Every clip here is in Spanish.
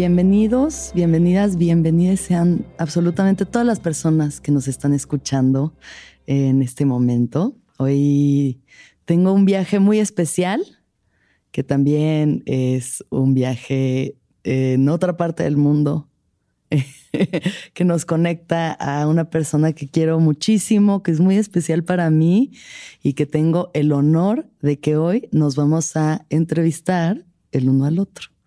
Bienvenidos, bienvenidas, bienvenidas sean absolutamente todas las personas que nos están escuchando en este momento. Hoy tengo un viaje muy especial, que también es un viaje en otra parte del mundo, que nos conecta a una persona que quiero muchísimo, que es muy especial para mí y que tengo el honor de que hoy nos vamos a entrevistar el uno al otro.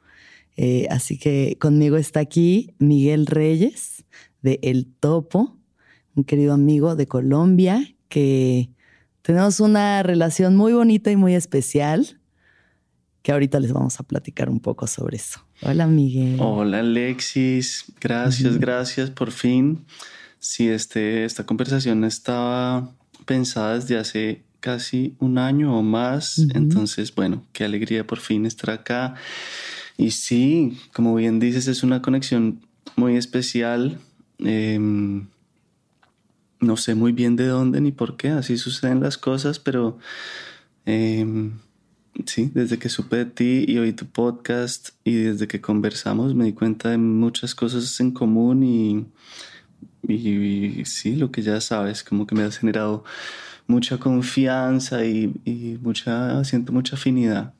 Eh, así que conmigo está aquí Miguel Reyes de El Topo, un querido amigo de Colombia que tenemos una relación muy bonita y muy especial que ahorita les vamos a platicar un poco sobre eso. Hola Miguel. Hola Alexis, gracias, gracias por fin. Sí, este, esta conversación estaba pensada desde hace casi un año o más, entonces bueno, qué alegría por fin estar acá. Y sí, como bien dices, es una conexión muy especial. Em, no sé muy bien de dónde ni por qué, así suceden las cosas, pero em, sí, desde que supe de ti y oí tu podcast y desde que conversamos me di cuenta de muchas cosas en común y, y, sí, lo que ya sabes, como que me has generado mucha confianza y, y mucha, siento mucha afinidad.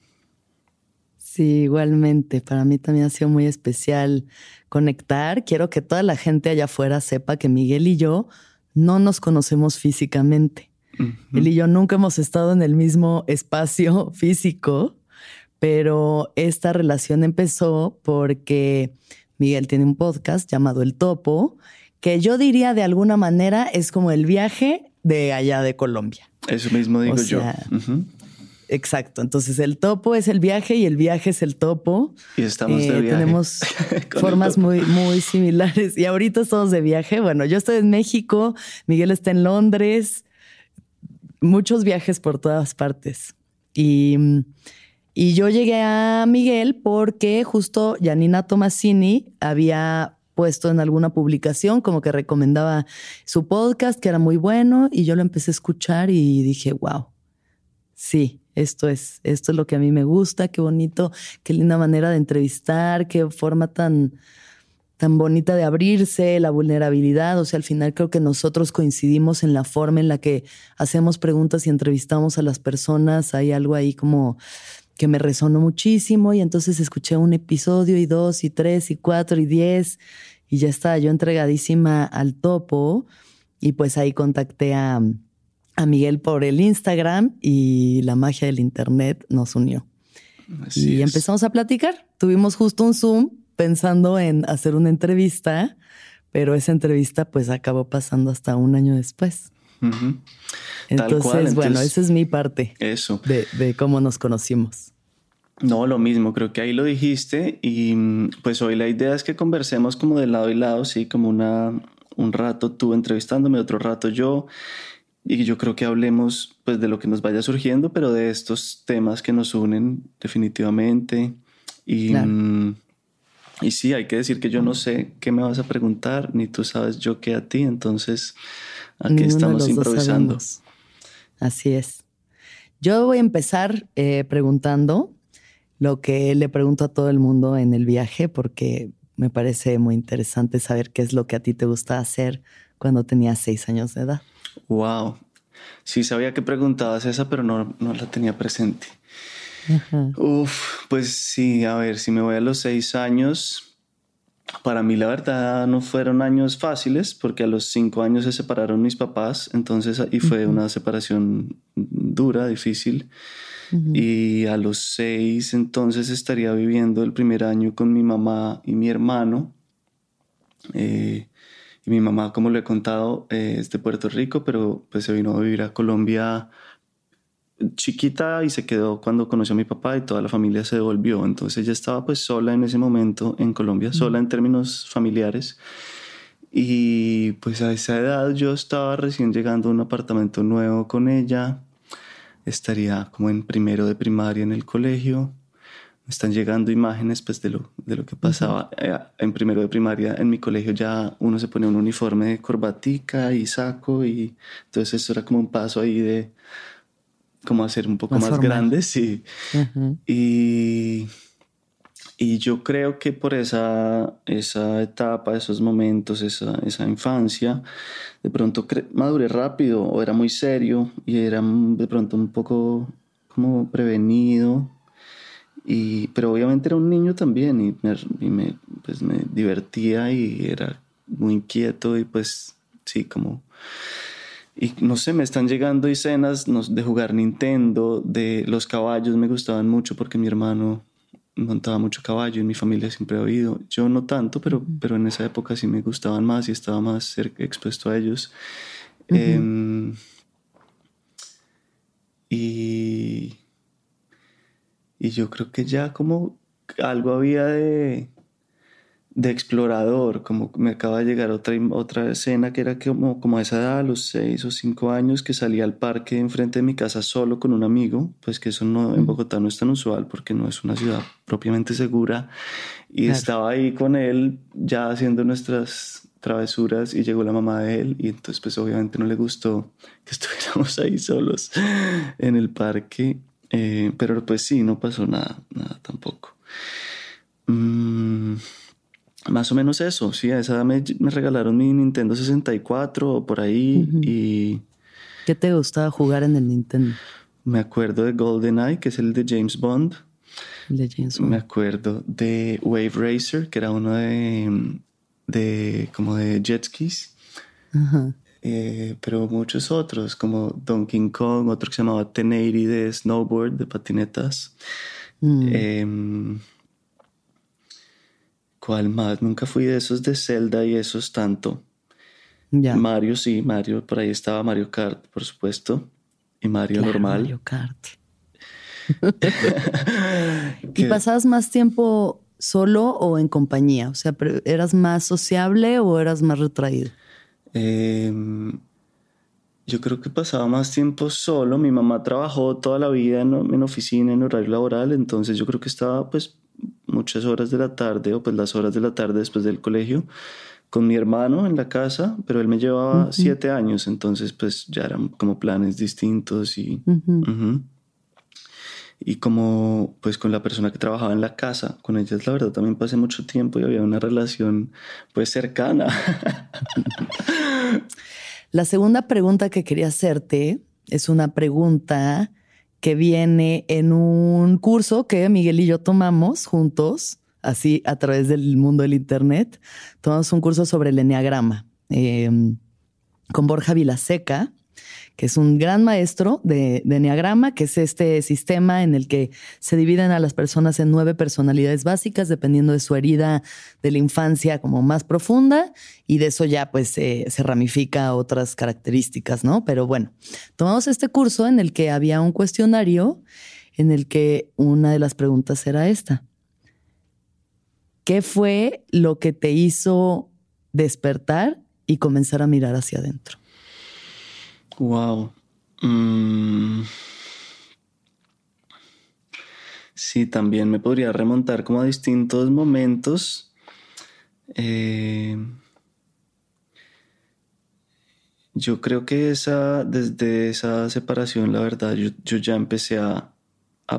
Sí, igualmente. Para mí también ha sido muy especial conectar. Quiero que toda la gente allá afuera sepa que Miguel y yo no nos conocemos físicamente. Él y yo nunca hemos estado en el mismo espacio físico, pero esta relación empezó porque Miguel tiene un podcast llamado El Topo, que yo diría de alguna manera es como el viaje de allá de Colombia. Eso mismo digo yo. Exacto. Entonces el topo es el viaje y el viaje es el topo. Y estamos de eh, viaje. Tenemos formas muy, muy similares. Y ahorita estamos de viaje. Bueno, yo estoy en México, Miguel está en Londres, muchos viajes por todas partes. Y, y yo llegué a Miguel porque justo Janina Tomasini había puesto en alguna publicación como que recomendaba su podcast, que era muy bueno, y yo lo empecé a escuchar y dije, wow, sí, esto es, esto es lo que a mí me gusta, qué bonito, qué linda manera de entrevistar, qué forma tan, tan bonita de abrirse, la vulnerabilidad. O sea, al final creo que nosotros coincidimos en la forma en la que hacemos preguntas y entrevistamos a las personas. Hay algo ahí como que me resonó muchísimo y entonces escuché un episodio y dos y tres y cuatro y diez y ya estaba yo entregadísima al topo y pues ahí contacté a a Miguel por el Instagram y la magia del Internet nos unió. y empezamos a platicar. Tuvimos justo un Zoom pensando en hacer una entrevista, pero esa entrevista pues acabó pasando hasta un año después. Entonces, bueno, esa es mi parte. Eso. De, de, cómo nos conocimos. No, lo mismo, creo que ahí lo dijiste y pues hoy la idea es que conversemos como de lado y lado, sí, como una, un rato tú entrevistándome, otro rato yo y yo creo que hablemos pues de lo que nos vaya surgiendo, pero de estos temas que nos unen definitivamente. Y, mm, y sí, hay que decir que yo no sé qué me vas a preguntar, ni tú sabes yo qué a ti, entonces aquí estamos improvisando. Así es. Yo voy a empezar eh, preguntando lo que le pregunto a todo el mundo en el viaje, porque me parece muy interesante saber qué es lo que a ti te gusta hacer cuando tenías seis años de edad. Wow. Sí sabía que preguntabas esa, pero no, no la tenía presente. Uf, pues sí, a ver, si me voy a los seis años, para mí la verdad no fueron años fáciles, porque a los cinco años se separaron mis papás, entonces, y fue una separación dura, difícil. Y a los seis entonces estaría viviendo el primer año con mi mamá y mi hermano. Eh, y mi mamá, como lo he contado, eh, es de Puerto Rico, pero pues se vino a vivir a Colombia chiquita y se quedó cuando conoció a mi papá y toda la familia se devolvió. Entonces ella estaba pues sola en ese momento en Colombia, sola en términos familiares. Y pues a esa edad yo estaba recién llegando a un apartamento nuevo con ella. Estaría como en primero de primaria en el colegio. Me están llegando imágenes pues de lo, de lo que pasaba eh, en primero de primaria. En mi colegio ya uno se ponía un uniforme de corbatica y saco y entonces eso era como un paso ahí de como hacer un poco más, grande, sí. Y y yo creo que por esa, esa etapa, esos momentos, esa, esa infancia, de pronto maduré rápido o era muy serio y era de pronto un poco como prevenido. Y, pero obviamente era un niño también y, me, y me, pues me divertía y era muy inquieto y pues sí, como... Y no sé, me están llegando escenas de jugar Nintendo, de los caballos me gustaban mucho porque mi hermano montaba mucho caballo, en mi familia siempre he oído. Yo no tanto, pero, pero en esa época sí me gustaban más y estaba más expuesto a ellos. Em, y, y yo creo que ya como algo había de, de explorador, como me acaba de llegar otra, otra escena que era como, como a esa edad, a los seis o cinco años, que salía al parque enfrente de mi casa solo con un amigo, pues que eso no, en Bogotá no es tan usual porque no es una ciudad propiamente segura, y estaba ahí con él ya haciendo nuestras travesuras y llegó la mamá de él y entonces pues obviamente no le gustó que estuviéramos ahí solos en el parque, eh, pero pues sí, no pasó nada, nada tampoco. Mm, más o menos eso, sí, a esa edad me, regalaron mi Nintendo 64 o por ahí y... ¿Qué te gustaba jugar en el Nintendo? Me acuerdo de GoldenEye, que es el de James Bond. El de James Bond. Me acuerdo de Wave Racer, que era uno de, de como de jet skis. Eh, pero muchos otros, como Donkey Kong, otro que se llamaba 1080 de snowboard, de patinetas. Mm. Em, ¿Cuál más? Nunca fui de esos de Zelda y esos tanto. Mario sí, Mario, por ahí estaba Mario Kart, por supuesto. Y Mario normal. Mario Kart. ¿Y pasabas más tiempo solo o en compañía? O sea, ¿eras más sociable o eras más retraído? Em, yo creo que pasaba más tiempo solo. Mi mamá trabajó toda la vida en, en, oficina, en horario laboral, entonces yo creo que estaba pues muchas horas de la tarde o pues las horas de la tarde después del colegio con mi hermano en la casa, pero él me llevaba siete años, entonces pues ya eran como planes distintos y... Y como pues con la persona que trabajaba en la casa, con ellas la verdad también pasé mucho tiempo y había una relación pues cercana. la segunda pregunta que quería hacerte es una pregunta que viene en un curso que Miguel y yo tomamos juntos, así a través del mundo del Internet. Tomamos un curso sobre el Enneagrama em, con Borja Vilaseca que es un gran maestro de, de Enneagrama, que es este sistema en el que se dividen a las personas en nueve personalidades básicas, dependiendo de su herida de la infancia como más profunda, y de eso ya pues se ramifica otras características, ¿no? Pero bueno, tomamos este curso en el que había un cuestionario en el que una de las preguntas era esta. ¿Qué fue lo que te hizo despertar y comenzar a mirar hacia adentro? Wow. Mm. Sí, también me podría remontar como a distintos momentos. Eh, yo creo que esa, desde esa separación, la verdad, yo, ya empecé a,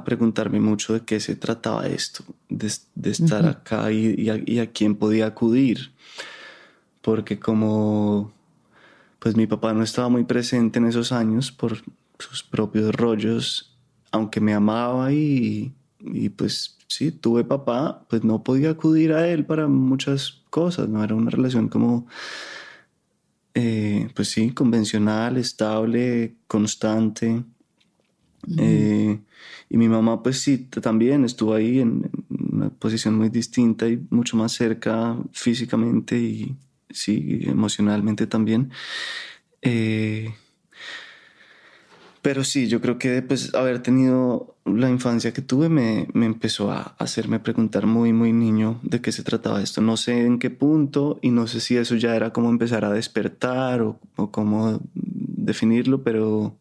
preguntarme mucho de qué se trataba esto, de, estar acá y, y a quién podía acudir. Porque como pues mi papá no estaba muy presente en esos años por sus propios rollos, aunque me amaba y, pues sí, tuve papá, pues no podía acudir a él para muchas cosas, no era una relación como, eh, pues sí, convencional, estable, constante. Eh, y mi mamá pues sí, también estuvo ahí en una posición muy distinta y mucho más cerca físicamente y sí, emocionalmente también. Eh, Pero sí, yo creo que pues haber tenido la infancia que tuve me, me, empezó a hacerme preguntar muy, muy niño de qué se trataba esto. No sé en qué punto y no sé si eso ya era como empezar a despertar o, o cómo definirlo, pero,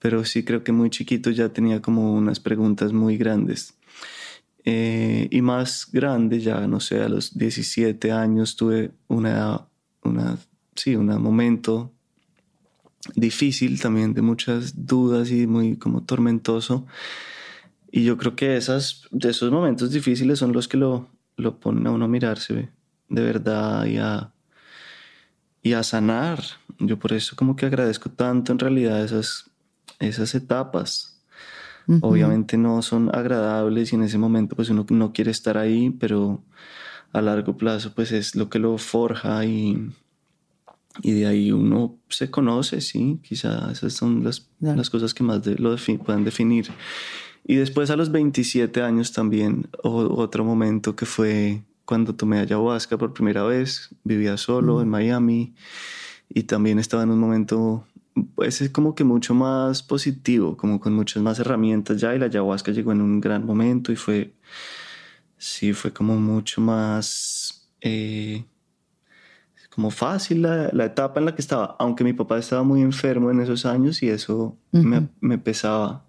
pero sí creo que muy chiquito ya tenía como unas preguntas muy grandes. Eh, y más grande, ya no sé, a los 17 años tuve una, una, sí, un momento difícil también de muchas dudas y muy como tormentoso. Y yo creo que esas, de esos momentos difíciles son los que lo, lo ponen a uno a mirarse de verdad y a, y a sanar. Yo por eso como que agradezco tanto en realidad esas, esas etapas Obviamente no son agradables y en ese momento pues uno no quiere estar ahí, pero a largo plazo pues es lo que lo forja y, y de ahí uno se conoce, sí, quizás esas son las, las cosas que más lo pueden definir. Y después a los 27 años también, otro momento que fue cuando tomé ayahuasca por primera vez, vivía solo en Miami y también estaba en un momento pues es como que mucho más positivo, como con muchas más herramientas ya y la ayahuasca llegó en un gran momento y fue, sí, fue como mucho más, eh, como fácil la, la, etapa en la que estaba, aunque mi papá estaba muy enfermo en esos años y eso me, me, pesaba.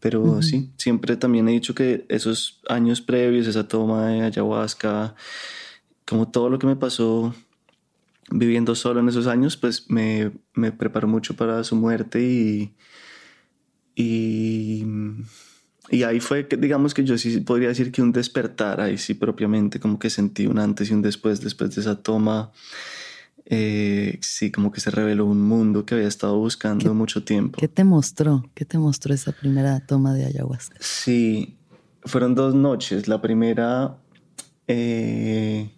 Pero sí, siempre también he dicho que esos años previos, esa toma de ayahuasca, como todo lo que me pasó viviendo solo en esos años, pues me, me preparó mucho para su muerte y, y, y, ahí fue que, digamos que yo sí podría decir que un despertar, ahí sí propiamente, como que sentí un antes y un después, después de esa toma. Eh, sí, como que se reveló un mundo que había estado buscando mucho tiempo. ¿Qué te mostró? ¿Qué te mostró esa primera toma de ayahuasca? Sí, fueron dos noches. La primera, eh,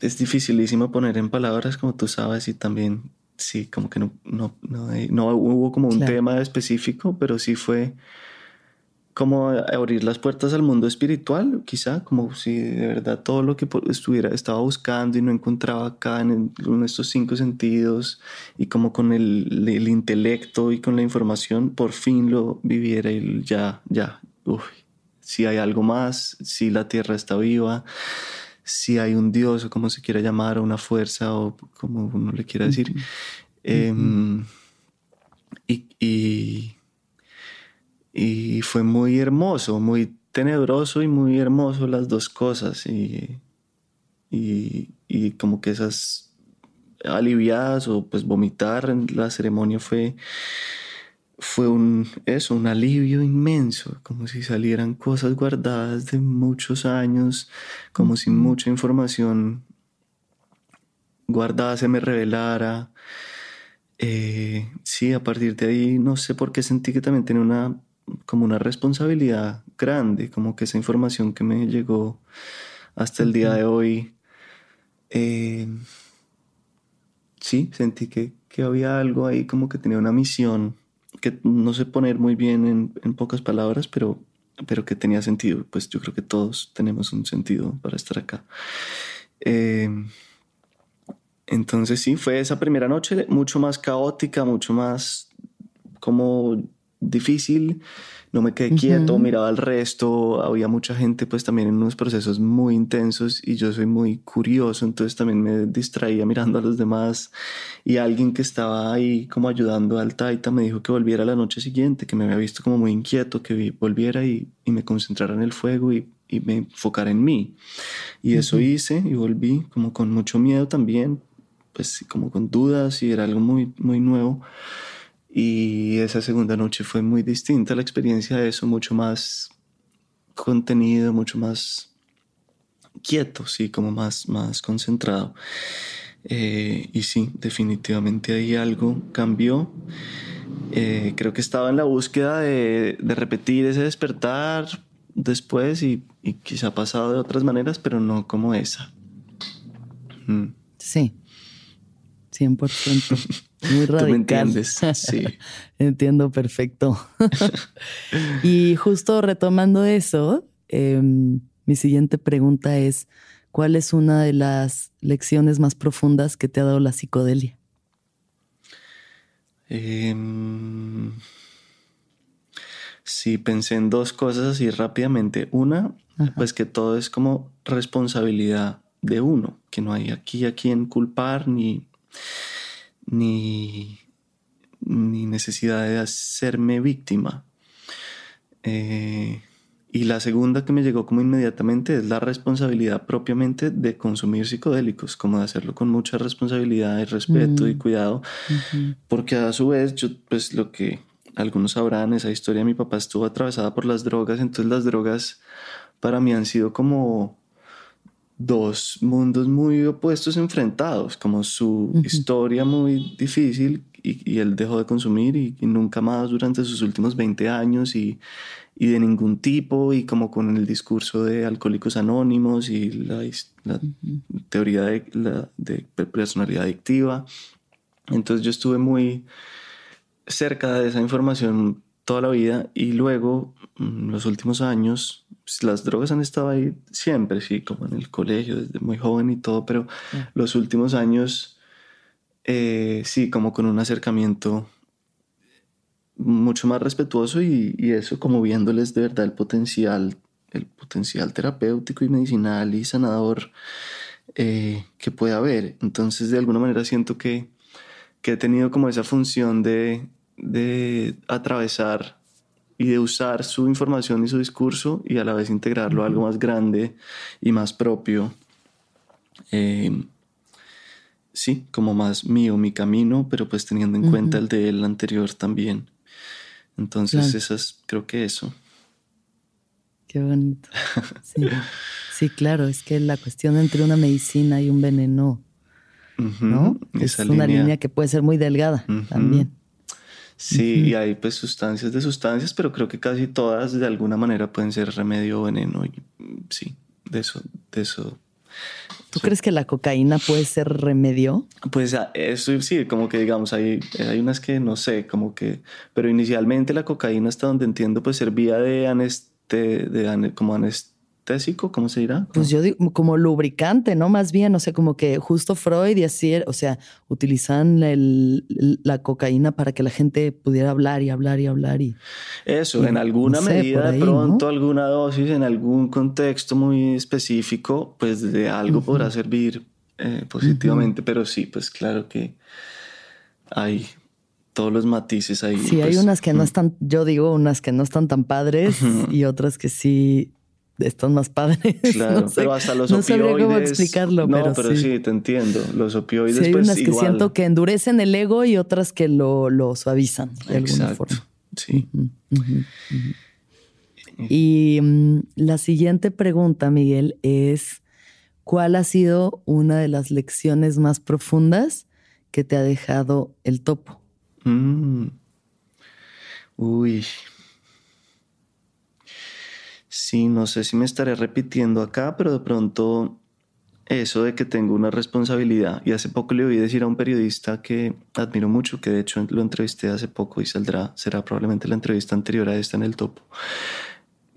es dificilísimo poner en palabras, como tú sabes, y también sí, como que no, no, no, hubo como un tema específico, pero sí fue como abrir las puertas al mundo espiritual, quizá, como si de verdad todo lo que estuviera, estaba buscando y no encontraba acá en, estos cinco sentidos y como con el, el, intelecto y con la información, por fin lo viviera y ya, ya, uy, si hay algo más, si la tierra está viva, si hay un Dios o como se quiera llamar, o una fuerza o como uno le quiera decir. Em, y, y, fue muy hermoso, muy tenebroso y muy hermoso las dos cosas. Y, y, como que esas aliviadas o pues vomitar en la ceremonia fue fue un, eso, un alivio inmenso, como si salieran cosas guardadas de muchos años, como si mucha información guardada se me revelara. Eh, sí, a partir de ahí no sé por qué sentí que también tenía una como una responsabilidad grande, como que esa información que me llegó hasta el día de hoy, eh, sí, sentí que, que había algo ahí como que tenía una misión que no sé poner muy bien en, pocas palabras, pero, pero que tenía sentido. Pues yo creo que todos tenemos un sentido para estar acá. Eh, entonces sí, fue esa primera noche mucho más caótica, mucho más como difícil no me quedé quieto, miraba al resto, había mucha gente pues también en unos procesos muy intensos y yo soy muy curioso, entonces también me distraía mirando a los demás y alguien que estaba ahí como ayudando al Taita me dijo que volviera la noche siguiente, que me había visto como muy inquieto, que volviera y, y me concentrara en el fuego y, y me enfocara en mí. Y eso hice y volví como con mucho miedo también, pues como con dudas y era algo muy, muy nuevo. Y esa segunda noche fue muy distinta la experiencia de eso, mucho más contenido, mucho más quieto, sí, como más, más concentrado. Eh, y sí, definitivamente ahí algo cambió. Eh, creo que estaba en la búsqueda de, de repetir ese despertar después y, y, quizá pasado de otras maneras, pero no como esa. Mm. Sí, 100%. Muy radical. ¿Tú me entiendes? Sí. Entiendo perfecto. y justo retomando eso, em, mi siguiente pregunta es, ¿cuál es una de las lecciones más profundas que te ha dado la psicodelia? Em, sí, pensé en dos cosas así rápidamente. Una, pues que todo es como responsabilidad de uno, que no hay aquí a quien culpar ni, ni, ni necesidad de hacerme víctima. Eh, y la segunda que me llegó como inmediatamente es la responsabilidad propiamente de consumir psicodélicos, como de hacerlo con mucha responsabilidad y respeto y mm. cuidado, porque a su vez yo pues lo que algunos sabrán, esa historia de mi papá estuvo atravesada por las drogas, entonces las drogas para mí han sido como dos mundos muy opuestos enfrentados, como su historia muy difícil y, él dejó de consumir y, nunca más durante sus últimos 20 años y, y, de ningún tipo y como con el discurso de alcohólicos anónimos y la, teoría de, la, de personalidad adictiva. Entonces yo estuve muy cerca de esa información toda la vida y luego en mm, los últimos años pues, las drogas han estado ahí siempre, sí, como en el colegio, desde muy joven y todo, pero los últimos años, eh, sí, como con un acercamiento mucho más respetuoso y, eso como viéndoles de verdad el potencial, el potencial terapéutico y medicinal y sanador eh, que puede haber. Entonces, de alguna manera siento que, que he tenido como esa función de, de atravesar y de usar su información y su discurso y a la vez integrarlo a algo más grande y más propio. Eh, sí, como más mío, mi camino, pero pues teniendo en cuenta el de él anterior también. Entonces, esas, creo que eso. Qué bonito. Sí. claro, es que la cuestión entre una medicina y un veneno, ¿no? es una línea que puede ser muy delgada también. Sí, y hay pues sustancias de sustancias, pero creo que casi todas de alguna manera pueden ser remedio o veneno. Y, sí, de eso, de eso. ¿Tú crees que la cocaína puede ser remedio? Pues ah, eso sí, como que digamos, hay, hay unas que no sé, como que, pero inicialmente la cocaína, hasta donde entiendo, pues servía de, aneste, de como anestesia ¿cómo se dirá? Pues yo digo como lubricante, ¿no? Más bien, o sea, como que justo Freud y así, o sea, utilizan la cocaína para que la gente pudiera hablar y hablar y hablar y... Eso, en alguna medida, de pronto, alguna dosis, en algún contexto muy específico, pues de algo podrá servir eh, positivamente, pero sí, pues claro que hay todos los matices ahí. Sí, hay pues, unas que no están, yo digo unas que no están tan padres y otras que sí están más padres. Claro, pero hasta los no opioides. No sabría cómo explicarlo, no, pero, sí. te entiendo. Los opioides. Sí, hay pues, unas que siento que endurecen el ego y otras que lo, lo suavizan de alguna forma. Sí. Y mm, la siguiente pregunta, Miguel, es: ¿Cuál ha sido una de las lecciones más profundas que te ha dejado el topo? Mm. Uy. Sí, no sé si me estaré repitiendo acá, pero de pronto eso de que tengo una responsabilidad. Y hace poco le oí decir a un periodista que admiro mucho, que de hecho lo entrevisté hace poco y saldrá, será probablemente la entrevista anterior a esta en el topo,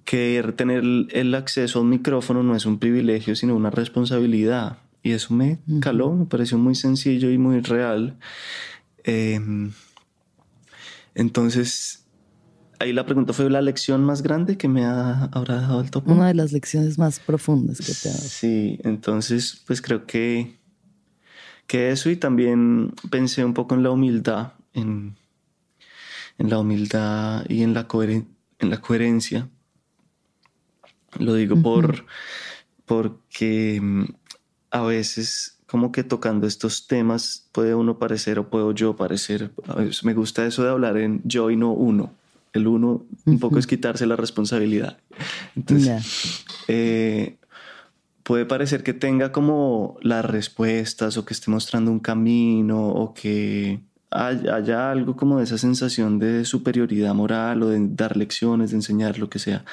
que tener el acceso a un micrófono no es un privilegio, sino una responsabilidad. Y eso me caló, me pareció muy sencillo y muy real. Em, entonces, ahí la pregunta fue la lección más grande que me ha ahora dado el topo. Una de las lecciones más profundas que te ha dado. Sí, entonces pues creo que, que eso y también pensé un poco en la humildad, en, en la humildad y en la, en la coherencia. Lo digo por, porque mm, a veces como que tocando estos temas puede uno parecer o puedo yo parecer, a veces me gusta eso de hablar en yo y no uno el uno un poco es quitarse la responsabilidad. Entonces, eh, puede parecer que tenga como las respuestas o que esté mostrando un camino o que haya, algo como de esa sensación de superioridad moral o de dar lecciones, de enseñar lo que sea.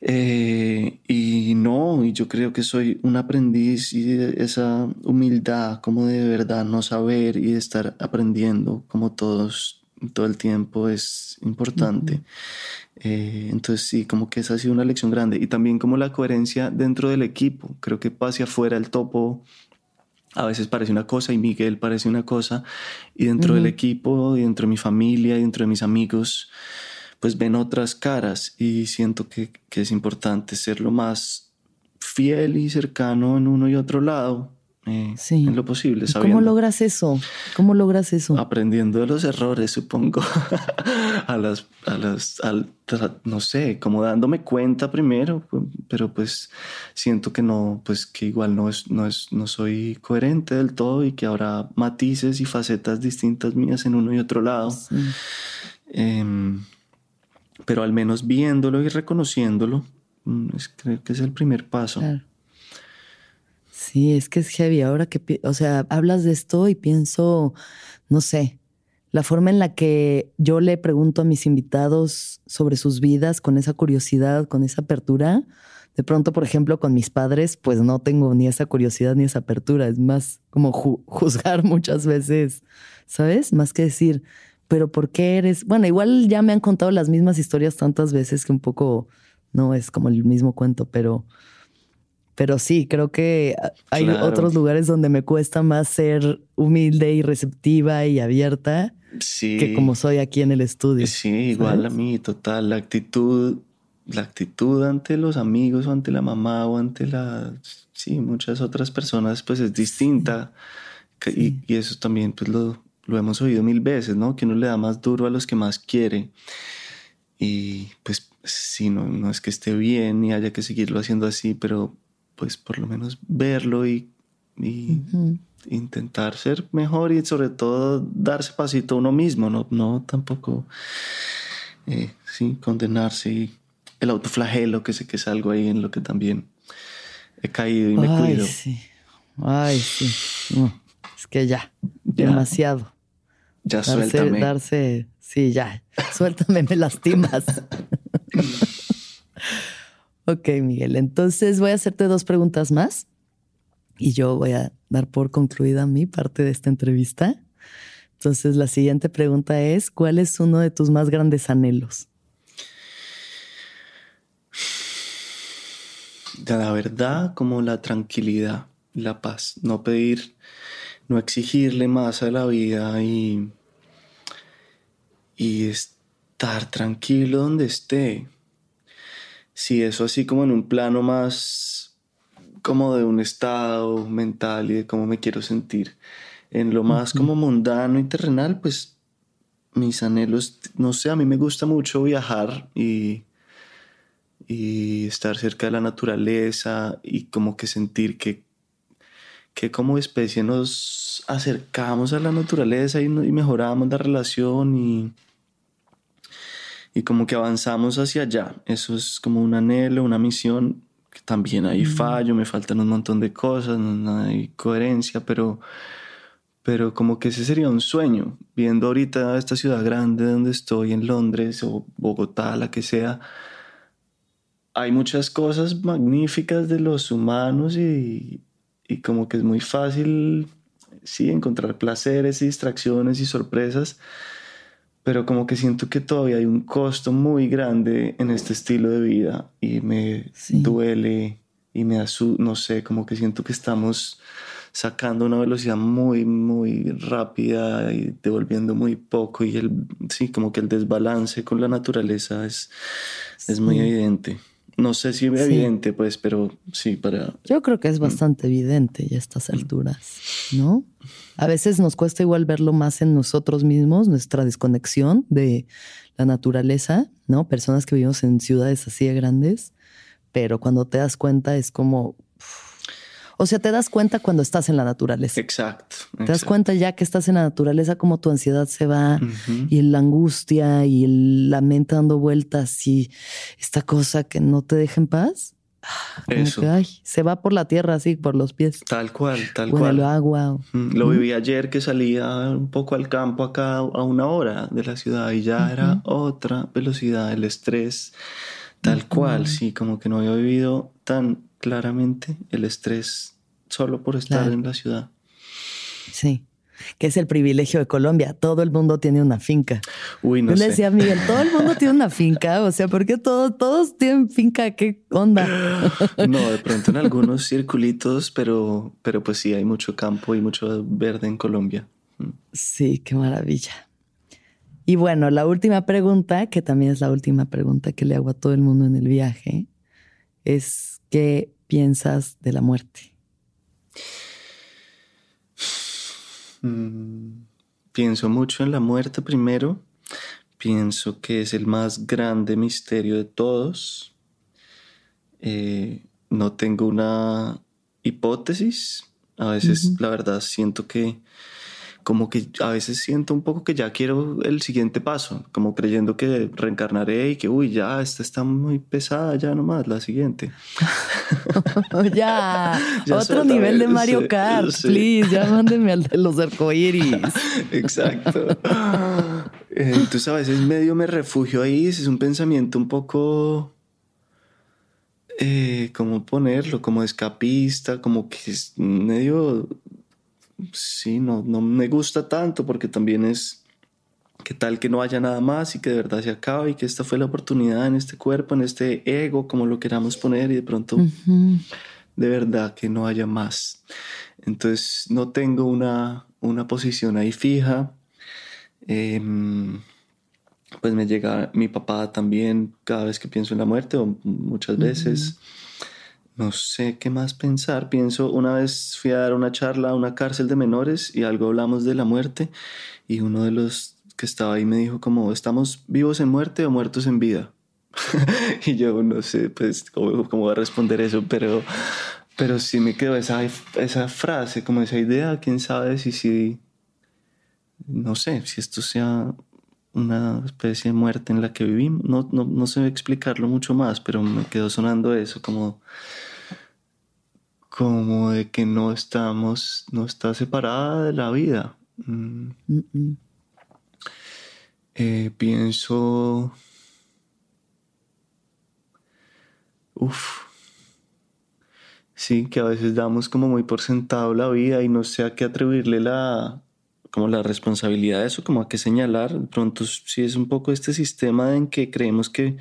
Eh, y no, y yo creo que soy un aprendiz y esa humildad como de verdad no saber y de estar aprendiendo como todos todo el tiempo es importante. Eh, entonces sí, como que esa ha sido una lección grande. Y también como la coherencia dentro del equipo. Creo que hacia afuera el topo a veces parece una cosa y Miguel parece una cosa. Y dentro del equipo, y dentro de mi familia, y dentro de mis amigos, pues ven otras caras y siento que, que es importante ser lo más fiel y cercano en uno y otro lado eh, en lo posible. ¿Cómo logras eso? ¿Cómo logras eso? Aprendiendo de los errores, supongo. a las, a las, no sé, como dándome cuenta primero, pero pues siento que no, pues que igual no es, no es, no soy coherente del todo y que habrá matices y facetas distintas mías en uno y otro lado. Em, pero al menos viéndolo y reconociéndolo, mm, creo que es el primer paso. Sí, es que es heavy. Ahora que, o sea, hablas de esto y pienso, no sé, la forma en la que yo le pregunto a mis invitados sobre sus vidas con esa curiosidad, con esa apertura. De pronto, por ejemplo, con mis padres, pues no tengo ni esa curiosidad ni esa apertura. Es más como juzgar muchas veces, ¿sabes? Más que decir, pero ¿por qué eres? Bueno, igual ya me han contado las mismas historias tantas veces que un poco no es como el mismo cuento, pero pero sí, creo que hay otros lugares donde me cuesta más ser humilde y receptiva y abierta que como soy aquí en el estudio. Sí, igual a mí, total. La actitud, la actitud ante los amigos o ante la mamá o ante las, sí, muchas otras personas, pues es distinta. Y, y, eso también, pues lo, lo hemos oído mil veces, ¿no? Que uno le da más duro a los que más quiere. Y pues sí, no, no es que esté bien y haya que seguirlo haciendo así, pero pues por lo menos verlo y, intentar ser mejor y sobre todo darse pasito a uno mismo, no, no tampoco eh, sí, condenarse y el autoflagelo, que sé que es algo ahí en lo que también he caído y me Ay, cuido. Sí. Ay, sí. es que ya, demasiado. Ya suéltame. Darse, sí, ya. Suéltame, me lastimas. Ok, Miguel. Entonces voy a hacerte dos preguntas más y yo voy a dar por concluida mi parte de esta entrevista. Entonces la siguiente pregunta es, ¿cuál es uno de tus más grandes anhelos? De la verdad, como la tranquilidad, la paz, no pedir, no exigirle más a la vida y, y estar tranquilo donde esté si eso así como en un plano más como de un estado mental y de cómo me quiero sentir. En lo más como mundano y terrenal, pues mis anhelos, no sé, a mí me gusta mucho viajar y, y estar cerca de la naturaleza y como que sentir que, que como especie nos acercamos a la naturaleza y, y mejoramos la relación y y como que avanzamos hacia allá. Eso es como un anhelo, una misión. Que también hay fallo, me faltan un montón de cosas, no hay coherencia, pero, pero como que ese sería un sueño. Viendo ahorita esta ciudad grande donde estoy, en Londres o Bogotá, la que sea, hay muchas cosas magníficas de los humanos y, y como que es muy fácil, sí, encontrar placeres y distracciones y sorpresas pero como que siento que todavía hay un costo muy grande en este estilo de vida y me duele y me da su, no sé, como que siento que estamos sacando una velocidad muy, muy rápida y devolviendo muy poco y el, sí, como que el desbalance con la naturaleza es, es muy evidente. No sé si es evidente, pues, pero sí, para... Yo creo que es bastante evidente ya a estas alturas, ¿no? A veces nos cuesta igual verlo más en nosotros mismos, nuestra desconexión de la naturaleza, ¿no? Personas que vivimos en ciudades así de grandes, pero cuando te das cuenta es como, o sea, te das cuenta cuando estás en la naturaleza. Exacto. Te das cuenta ya que estás en la naturaleza, como tu ansiedad se va y la angustia y la mente dando vueltas y esta cosa que no te deja en paz. Ah, Eso. se va por la tierra así, por los pies. Tal cual, tal cual. el agua. Lo viví ayer que salía un poco al campo acá a una hora de la ciudad y ya era otra velocidad, el estrés. Tal cual, sí, como que no había vivido tan claramente el estrés solo por estar en la ciudad. Sí, que es el privilegio de Colombia. Todo el mundo tiene una finca. Uy, no Yo le decía a Miguel, todo el mundo tiene una finca. O sea, ¿por qué todos, todos tienen finca? ¿Qué onda? No, de pronto en algunos circulitos, pero, pero pues sí, hay mucho campo y mucho verde en Colombia. Sí, qué maravilla. Y bueno, la última pregunta, que también es la última pregunta que le hago a todo el mundo en el viaje, es ¿qué piensas de la muerte? Mm, pienso mucho en la muerte primero. Pienso que es el más grande misterio de todos. Eh, no tengo una hipótesis. A veces, la verdad, siento que como que a veces siento un poco que ya quiero el siguiente paso, como creyendo que reencarnaré y que, uy, ya, esta está muy pesada, ya nomás, la siguiente. ya, otro nivel de Mario Kart, please, ya mándenme al de los arcoíris. Exacto. Entonces a veces medio me refugio ahí, es un pensamiento un poco... Eh, ¿Cómo ponerlo? Como escapista, como que es medio sí, no, no me gusta tanto porque también es que tal que no haya nada más y que de verdad se acabe y que esta fue la oportunidad en este cuerpo, en este ego, como lo queramos poner, y de pronto de verdad que no haya más. Entonces no tengo una, una posición ahí fija. Em, pues me llega mi papá también cada vez que pienso en la muerte o muchas veces. No sé qué más pensar. Pienso, una vez fui a dar una charla a una cárcel de menores y algo hablamos de la muerte y uno de los que estaba ahí me dijo como, ¿estamos vivos en muerte o muertos en vida? y yo no sé pues cómo, cómo voy a responder eso, pero, pero sí me quedó esa, esa frase, como esa idea, quién sabe si sí, no sé, si esto sea una especie de muerte en la que vivimos. No, no, no sé explicarlo mucho más, pero me quedó sonando eso, como como de que no estamos, no está separada de la vida. Mm. Eh, pienso, uff, sí, que a veces damos como muy por sentado la vida y no sé a qué atribuirle la, como la responsabilidad de eso, como a qué señalar. De pronto sí es un poco este sistema en que creemos que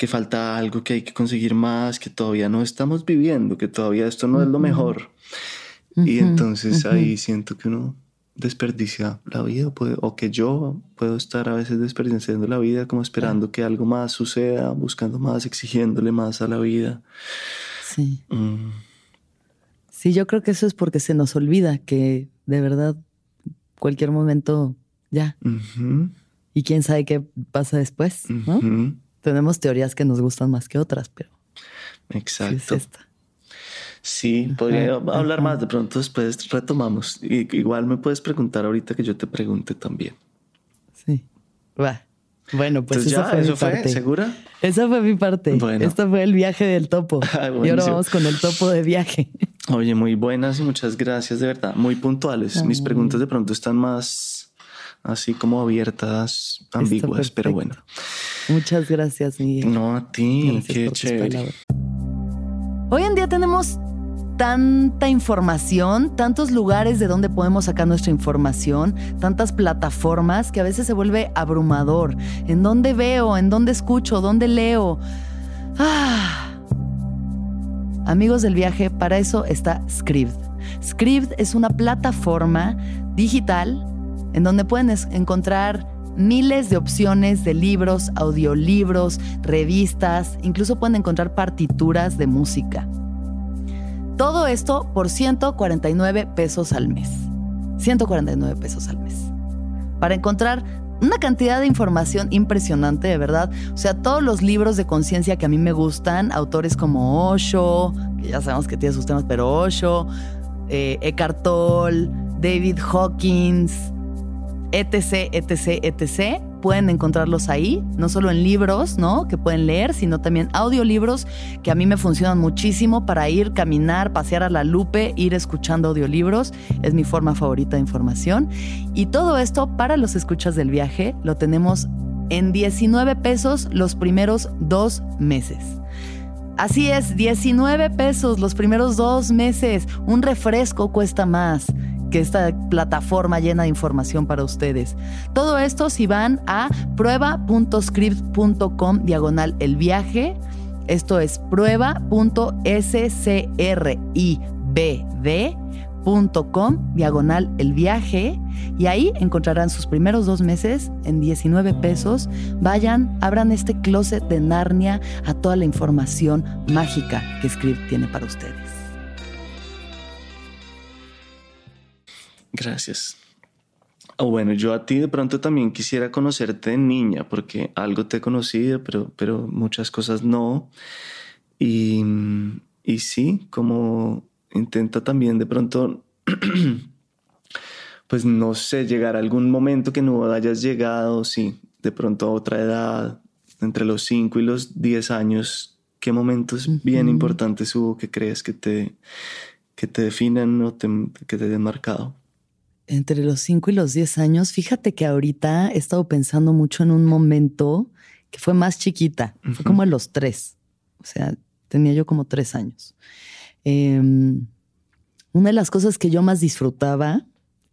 que falta algo, que hay que conseguir más, que todavía no estamos viviendo, que todavía esto no es lo mejor. y entonces ahí siento que uno desperdicia la vida, o que yo puedo estar a veces desperdiciando la vida, como esperando que algo más suceda, buscando más, exigiéndole más a la vida. Sí. Mm. Sí, yo creo que eso es porque se nos olvida que de verdad cualquier momento ya. Y quién sabe qué pasa después, ¿no? tenemos teorías que nos gustan más que otras, pero. Exacto. Sí, podría hablar más, de pronto después retomamos. Y, igual me puedes preguntar ahorita que yo te pregunte también. Sí. Va. Bueno, pues esa fue mi parte. ¿Segura? Esa fue mi parte. Bueno. Esto fue el viaje del topo. Ah, y ahora vamos con el topo de viaje. Oye, muy buenas y muchas gracias, de verdad. Muy puntuales. Mis preguntas de pronto están más así como abiertas, ambiguas, pero bueno. Muchas gracias, Miguel. No, a ti, qué chévere. Hoy en día tenemos tanta información, tantos lugares de donde podemos sacar nuestra información, tantas plataformas que a veces se vuelve abrumador. ¿En dónde veo? ¿En dónde escucho? ¿Dónde leo? Ah. Amigos del viaje, para eso está Script. Script es una plataforma digital en donde pueden encontrar miles de opciones de libros, audiolibros, revistas, incluso pueden encontrar partituras de música. Todo esto por 149 pesos al mes. 149 pesos al mes. Para encontrar una cantidad de información impresionante, de verdad. O sea, todos los libros de conciencia que a mí me gustan, autores como Osho, que ya sabemos que tiene sus temas, pero Osho, eh, Eckhart Tolle, David Hawkins, etc, etc, etc. Pueden encontrarlos ahí, no solo en libros, ¿no? Que pueden leer, sino también audiolibros que a mí me funcionan muchísimo para ir, caminar, pasear a la lupe, ir escuchando audiolibros. Es mi forma favorita de información. Y todo esto para los escuchas del viaje lo tenemos en 19 pesos los primeros dos meses. Así es, 19 pesos los primeros dos meses. Un refresco cuesta más que esta plataforma llena de información para ustedes. Todo esto si van a prueba.script.com diagonal el viaje. Esto es prueba.scribd com diagonal el viaje y ahí encontrarán sus primeros dos meses en 19 pesos. Vayan, abran este closet de Narnia a toda la información mágica que Script tiene para ustedes. Gracias. Oh, bueno, yo a ti de pronto también quisiera conocerte de niña, porque algo te he conocido, pero, pero muchas cosas no. Y, y sí, como intenta también de pronto, pues no sé, llegar a algún momento que no hayas llegado, sí, de pronto a otra edad, entre los 5 y los 10 años, ¿qué momentos bien importantes hubo que crees que te, que te definen o que te den marcado? Entre los 5 y los 10 años, fíjate que ahorita he estado pensando mucho en un momento que fue más chiquita, fue como a los 3, o sea, tenía yo como 3 años. Em, una de las cosas que yo más disfrutaba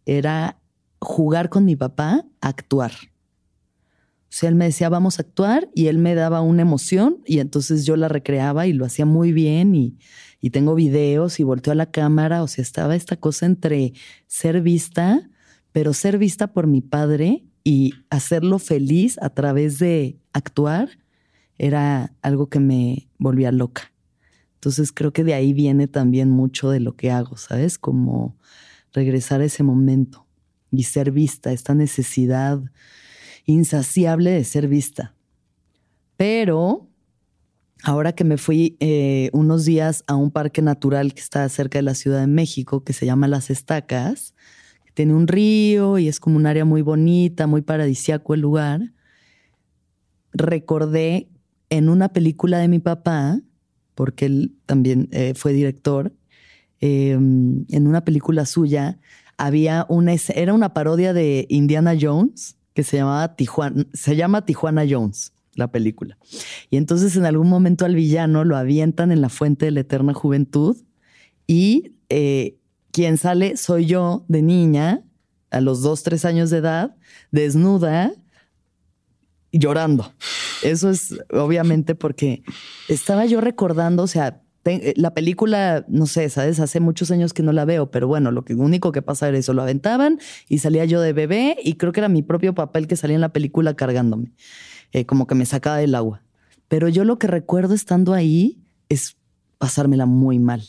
era jugar con mi papá a actuar. O sea, él me decía, vamos a actuar y él me daba una emoción y entonces yo la recreaba y lo hacía muy bien y, y tengo videos y volteó a la cámara. O sea, estaba esta cosa entre ser vista, pero ser vista por mi padre y hacerlo feliz a través de actuar era algo que me volvía loca. Entonces creo que de ahí viene también mucho de lo que hago, ¿sabes? Como regresar a ese momento y ser vista, esta necesidad insaciable de ser vista. Pero ahora que me fui eh, unos días a un parque natural que está cerca de la Ciudad de México, que se llama Las Estacas, que tiene un río y es como un área muy bonita, muy paradisiaco el lugar, recordé en una película de mi papá porque él también eh, fue director, em, en una película suya había una, era una parodia de Indiana Jones que se llamaba se llama Tijuana Jones, la película. Y entonces en algún momento al villano lo avientan en la fuente de la eterna juventud y eh, quien sale soy yo de niña, a los dos, tres años de edad, desnuda llorando. Eso es obviamente porque estaba yo recordando, o sea, eh, la película, no sé, sabes, hace muchos años que no la veo, pero bueno, lo único que pasa era eso, lo aventaban y salía yo de bebé y creo que era mi propio papel que salía en la película cargándome, eh, como que me sacaba del agua. Pero yo lo que recuerdo estando ahí es pasármela muy mal.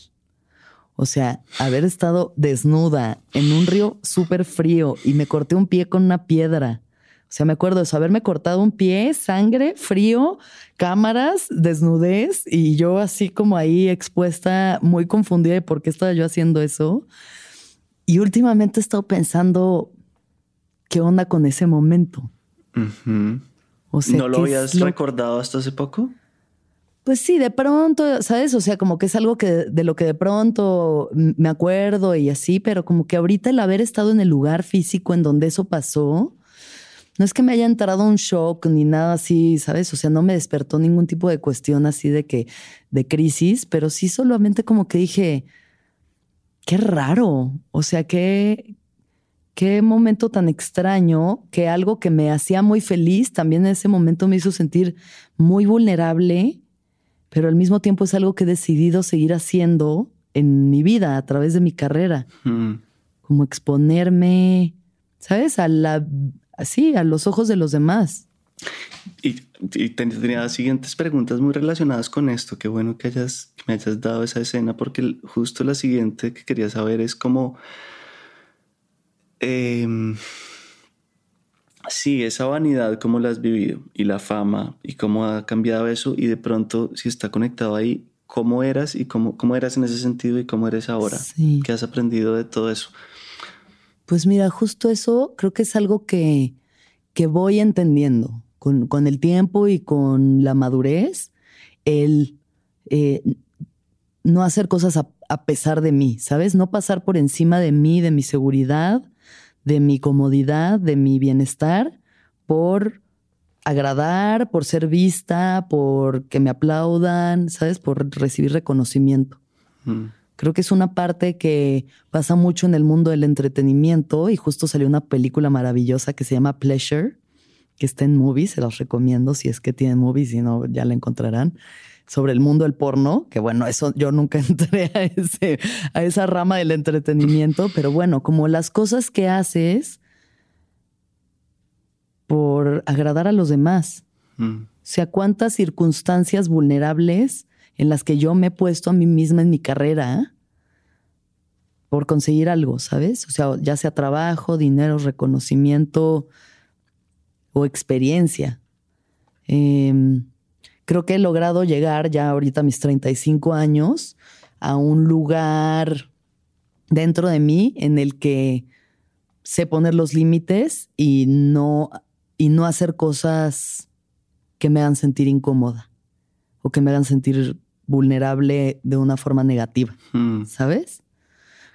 O sea, haber estado desnuda en un río súper frío y me corté un pie con una piedra o sea, me acuerdo eso, haberme cortado un pie, sangre, frío, cámaras, desnudez y yo así como ahí expuesta, muy confundida de por qué estaba yo haciendo eso. Y últimamente he estado pensando, ¿qué onda con ese momento? O sea, ¿No lo habías recordado hasta hace poco? Pues sí, de pronto, ¿sabes? O sea, como que es algo que de lo que de pronto me acuerdo y así, pero como que ahorita el haber estado en el lugar físico en donde eso pasó, no es que me haya entrado un shock ni nada así, ¿sabes? O sea, no me despertó ningún tipo de cuestión así de que, de crisis, pero sí solamente como que dije, qué raro, o sea, qué, qué momento tan extraño que algo que me hacía muy feliz también en ese momento me hizo sentir muy vulnerable, pero al mismo tiempo es algo que he decidido seguir haciendo en mi vida a través de mi carrera, mm. como exponerme, ¿sabes? A la, así, a los ojos de los demás. Y, tenía las siguientes preguntas muy relacionadas con esto. Qué bueno que, hayas, me hayas dado esa escena, porque justo la siguiente que quería saber es cómo... Em, sí, esa vanidad, cómo la has vivido, y la fama, y cómo ha cambiado eso, y de pronto, si está conectado ahí, cómo eras y cómo, cómo eras en ese sentido y cómo eres ahora. ¿Qué has aprendido de todo eso? Pues mira, justo eso creo que es algo que, que voy entendiendo con, con, el tiempo y con la madurez, el eh, no hacer cosas a, a, pesar de mí, ¿sabes? No pasar por encima de mí, de mi seguridad, de mi comodidad, de mi bienestar, por agradar, por ser vista, por que me aplaudan, ¿sabes? Por recibir reconocimiento. Mm. Creo que es una parte que pasa mucho en el mundo del entretenimiento y justo salió una película maravillosa que se llama Pleasure, que está en movies, se los recomiendo si es que tienen movies, si no ya la encontrarán. Sobre el mundo del porno, que bueno, eso yo nunca entré a, ese, a esa rama del entretenimiento, pero bueno, como las cosas que haces por agradar a los demás. Mm. O sea, cuántas circunstancias vulnerables en las que yo me he puesto a mí misma en mi carrera por conseguir algo, ¿sabes? O sea, ya sea trabajo, dinero, reconocimiento o experiencia. Em, creo que he logrado llegar ya ahorita a mis 35 años a un lugar dentro de mí en el que sé poner los límites y no y no hacer cosas que me hagan sentir incómoda o que me hagan sentir vulnerable de una forma negativa, hmm. ¿sabes?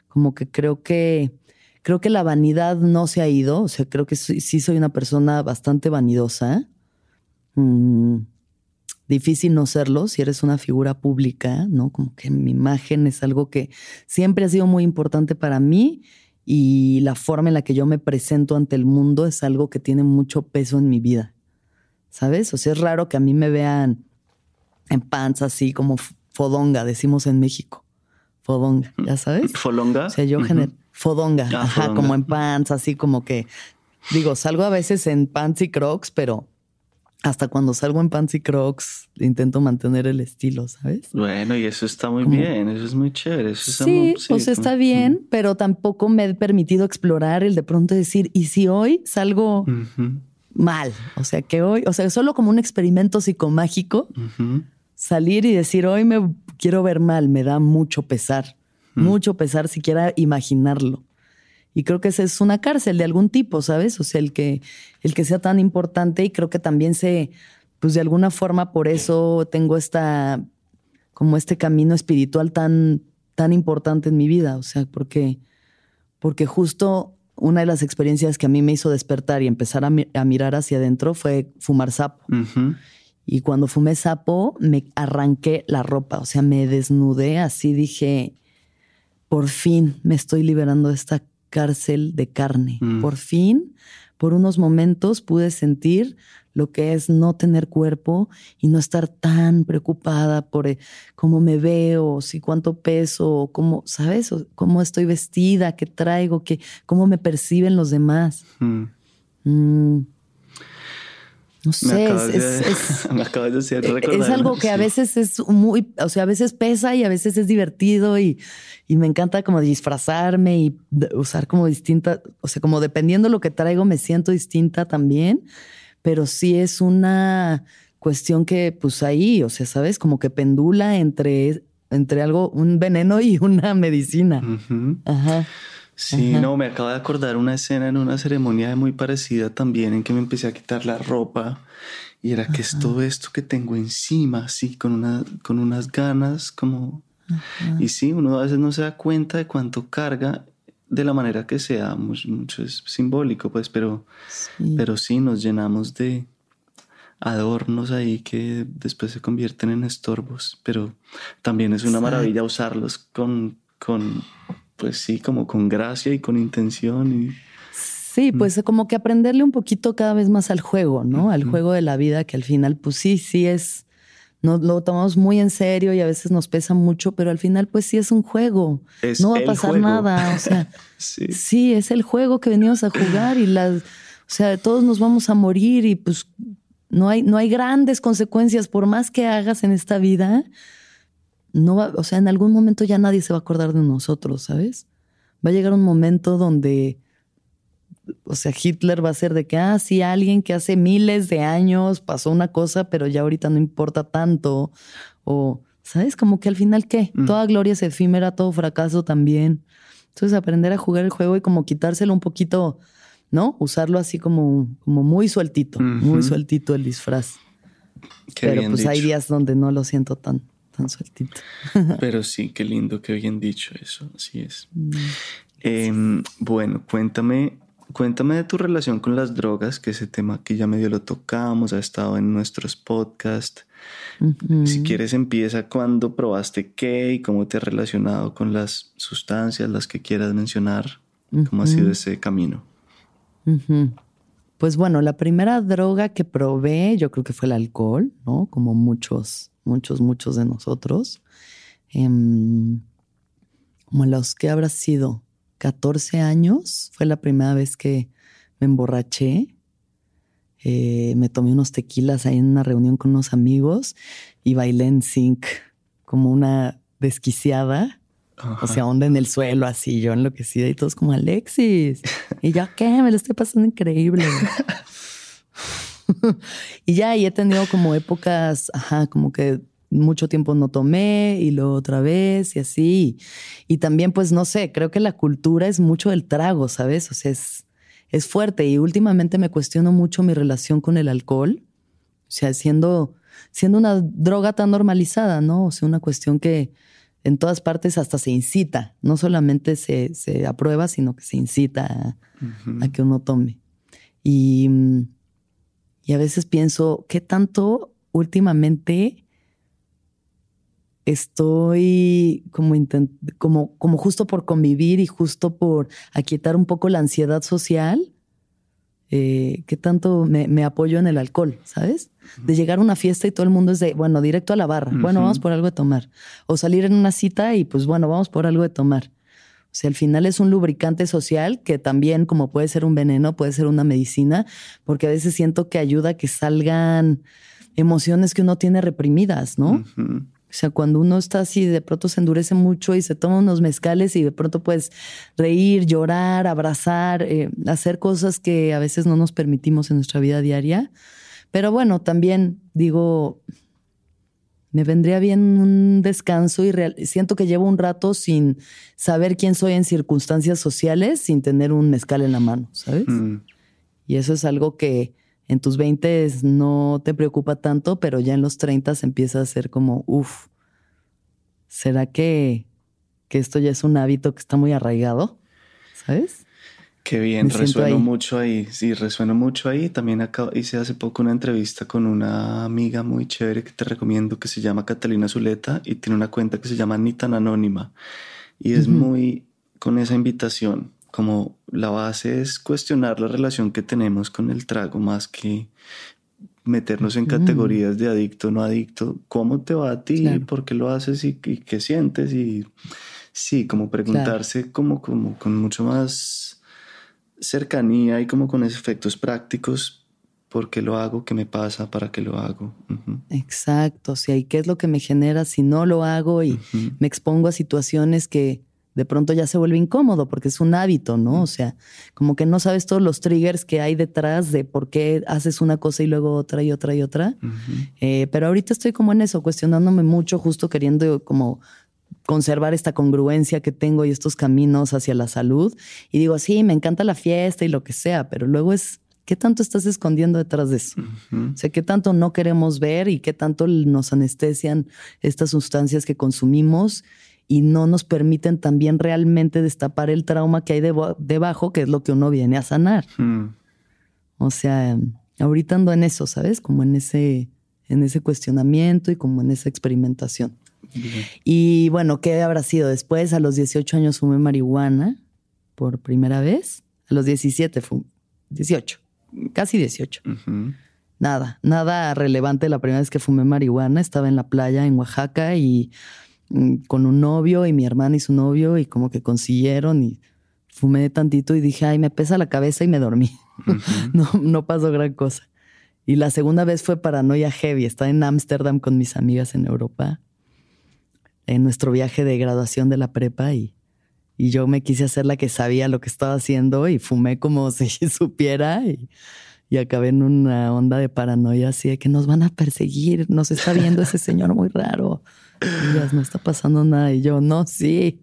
Como que creo que creo que la vanidad no se ha ido, o sea, creo que sí, soy una persona bastante vanidosa. Mm, difícil no serlo si eres una figura pública, ¿no? Como que mi imagen es algo que siempre ha sido muy importante para mí y la forma en la que yo me presento ante el mundo es algo que tiene mucho peso en mi vida. ¿Sabes? O sea, es raro que a mí me vean en panza así como fodonga, decimos en México. Fodonga, ¿ya sabes? ¿Folonga? O sea, yo Fodonga, ah, ajá, como en pants, así como que. Digo, salgo a veces en pants y crocs, pero hasta cuando salgo en pants y crocs intento mantener el estilo, ¿sabes? Bueno, y eso está muy bien, eso es muy chévere. Eso sí, pues está bien, pero tampoco me he permitido explorar el de pronto decir, ¿y si hoy salgo mal? O sea, que hoy, o sea, solo como un experimento psicomágico, salir y decir, hoy me quiero ver mal, me da mucho pesar, mucho pesar siquiera imaginarlo. Y creo que esa es una cárcel de algún tipo, ¿sabes? O sea, el que, el que sea tan importante y creo que también se, pues de alguna forma por eso tengo esta, como este camino espiritual tan, tan importante en mi vida. O sea, porque, porque justo una de las experiencias que a mí me hizo despertar y empezar a, mirar hacia adentro fue fumar sapo. Y cuando fumé sapo, me arranqué la ropa, o sea, me desnudé, así dije, por fin me estoy liberando de esta cárcel de carne. Mm. Por fin, por unos momentos pude sentir lo que es no tener cuerpo y no estar tan preocupada por eh, cómo me veo, si cuánto peso, cómo, ¿sabes? cómo estoy vestida, qué traigo, qué, cómo me perciben los demás. Mm. Mm. No sé, es, me acabas de decir, es algo que a veces es muy, o sea, a veces pesa y a veces es divertido y, y me encanta como disfrazarme y usar como distinta, o sea, como dependiendo lo que traigo me siento distinta también, pero sí es una cuestión que pues ahí, o sea, sabes, como que pendula entre, entre algo, un veneno y una medicina. Ajá. Sí, no, me acabo de acordar una escena en una ceremonia muy parecida también en que me empecé a quitar la ropa y era que es todo esto que tengo encima, así, con, una, con unas ganas como... Y sí, uno a veces no se da cuenta de cuánto carga de la manera que sea, mucho, es simbólico, pues, pero sí. pero sí nos llenamos de adornos ahí que después se convierten en estorbos, pero también es una maravilla usarlos con, con pues sí, como con gracia y con intención. Y, sí, mm. pues como que aprenderle un poquito cada vez más al juego, ¿no? Al juego de la vida, que al final, pues sí, sí es, no, lo tomamos muy en serio y a veces nos pesa mucho, pero al final, pues sí es un juego. no va a pasar nada. O sea, sí. sí. es el juego que venimos a jugar y las, o sea, todos nos vamos a morir y pues no hay, no hay grandes consecuencias por más que hagas en esta vida no va, o sea, en algún momento ya nadie se va a acordar de nosotros, ¿sabes? Va a llegar un momento donde, o sea, Hitler va a ser de que, ah, sí, alguien que hace miles de años pasó una cosa, pero ya ahorita no importa tanto. O, ¿sabes? Como que al final, ¿qué? Mm. Toda gloria es efímera, todo fracaso también. Entonces, aprender a jugar el juego y como quitárselo un poquito, ¿no? Usarlo así como, como muy sueltito, muy sueltito el disfraz. pero pues hay días donde no lo siento tan tan sueltito. Pero sí, qué lindo que bien dicho eso, así es. Mm, em, bueno, cuéntame, cuéntame de tu relación con las drogas, que ese tema que ya medio lo tocamos, ha estado en nuestros podcasts. Si quieres, empieza cuando probaste qué y cómo te has relacionado con las sustancias, las que quieras mencionar, cómo ha sido ese camino. Pues bueno, la primera droga que probé, yo creo que fue el alcohol, ¿no? Como muchos, muchos, muchos de nosotros. Em, como los que habrá sido 14 años, fue la primera vez que me emborraché. Eh, me tomé unos tequilas ahí en una reunión con unos amigos y bailé en zinc como una desquiciada. O sea, onda en el suelo, así, yo enloquecida y todos como Alexis. Y yo, ¿qué? Me lo estoy pasando increíble. y ya, y he tenido como épocas, ajá, como que mucho tiempo no tomé y luego otra vez y así. Y también, pues, no sé, creo que la cultura es mucho del trago, ¿sabes? O sea, es, es fuerte y últimamente me cuestiono mucho mi relación con el alcohol. O sea, siendo, siendo una droga tan normalizada, ¿no? O sea, una cuestión que en todas partes hasta se incita, no solamente se, aprueba, sino que se incita a, que uno tome. Y, y, a veces pienso, ¿qué tanto últimamente estoy como, como, como justo por convivir y justo por aquietar un poco la ansiedad social? Eh, qué tanto me, apoyo en el alcohol, ¿sabes? De llegar a una fiesta y todo el mundo es de, bueno, directo a la barra, bueno, vamos por algo de tomar. O salir en una cita y pues bueno, vamos por algo de tomar. O sea, al final es un lubricante social que también, como puede ser un veneno, puede ser una medicina, porque a veces siento que ayuda a que salgan emociones que uno tiene reprimidas, ¿no? O sea, cuando uno está así, de pronto se endurece mucho y se toma unos mezcales y de pronto puedes reír, llorar, abrazar, eh, hacer cosas que a veces no nos permitimos en nuestra vida diaria. Pero bueno, también digo, me vendría bien un descanso y siento que llevo un rato sin saber quién soy en circunstancias sociales, sin tener un mezcal en la mano, ¿sabes? Mm. Y eso es algo que en tus 20 no te preocupa tanto, pero ya en los 30 empieza a ser como, uff, ¿será que, que, esto ya es un hábito que está muy arraigado? ¿Sabes? Qué bien, resueno mucho ahí, sí, resueno mucho ahí. También hice hace poco una entrevista con una amiga muy chévere que te recomiendo que se llama Catalina Zuleta y tiene una cuenta que se llama Ni tan anónima y es muy con esa invitación como la base es cuestionar la relación que tenemos con el trago más que meternos en categorías de adicto, no adicto. ¿Cómo te va a ti? ¿Por qué lo haces y, qué sientes? Y sí, como preguntarse como, como con mucho más cercanía y como con efectos prácticos. ¿Por qué lo hago? ¿Qué me pasa? ¿Para qué lo hago? Exacto. O sea, ¿y qué es lo que me genera si no lo hago y me expongo a situaciones que de pronto ya se vuelve incómodo porque es un hábito, ¿no? O sea, como que no sabes todos los triggers que hay detrás de por qué haces una cosa y luego otra y otra y otra. Eh, pero ahorita estoy como en eso, cuestionándome mucho, justo queriendo como conservar esta congruencia que tengo y estos caminos hacia la salud. Y digo, sí, me encanta la fiesta y lo que sea, pero luego es, ¿qué tanto estás escondiendo detrás de eso? O sea, ¿qué tanto no queremos ver y qué tanto nos anestesian estas sustancias que consumimos? y no nos permiten también realmente destapar el trauma que hay debajo, que es lo que uno viene a sanar. O sea, ahorita ando en eso, ¿sabes? Como en ese, en ese cuestionamiento y como en esa experimentación. Y bueno, ¿qué habrá sido? Después, a los 18 años fumé marihuana por primera vez. A los 17 fumé, 18, casi 18. Nada, nada relevante la primera vez que fumé marihuana. Estaba en la playa en Oaxaca y Mm, con un novio y mi hermana y su novio y como que consiguieron y fumé tantito y dije, ay, me pesa la cabeza y me dormí. no, no pasó gran cosa. Y la segunda vez fue paranoia heavy. Estaba en Ámsterdam con mis amigas en Europa, en nuestro viaje de graduación de la prepa y, y yo me quise hacer la que sabía lo que estaba haciendo y fumé como si supiera y, y acabé en una onda de paranoia así de que nos van a perseguir, nos está viendo ese señor muy raro no está pasando nada. Y yo, no, sí.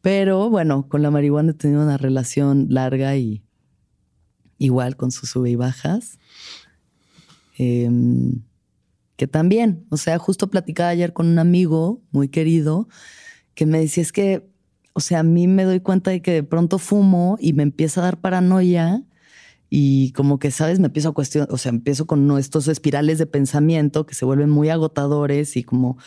Pero bueno, con la marihuana he tenido una relación larga y igual con sus sube y bajas. Em, que también, o sea, justo platicaba ayer con un amigo muy querido que me decía, es que, o sea, a mí me doy cuenta de que de pronto fumo y me empieza a dar paranoia y como que, ¿sabes? Me empiezo a cuestionar, o sea, empiezo con estos espirales de pensamiento que se vuelven muy agotadores y como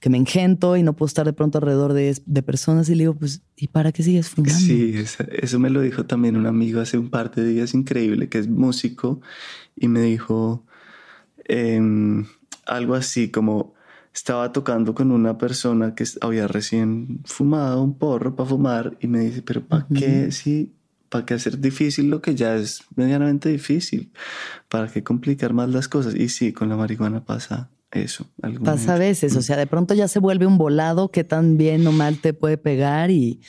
que me engento y no puedo estar de pronto alrededor de, personas y le digo, pues, ¿y para qué sigues fumando? Sí, eso me lo dijo también un amigo hace un par de días, increíble, que es músico y me dijo em, algo así como estaba tocando con una persona que había recién fumado un porro para fumar y me dice, pero ¿para qué si ¿Para qué hacer difícil lo que ya es medianamente difícil? ¿Para qué complicar más las cosas? Y sí, con la marihuana pasa eso. Pasa a veces, o sea, de pronto ya se vuelve un volado que tan bien o mal te puede pegar y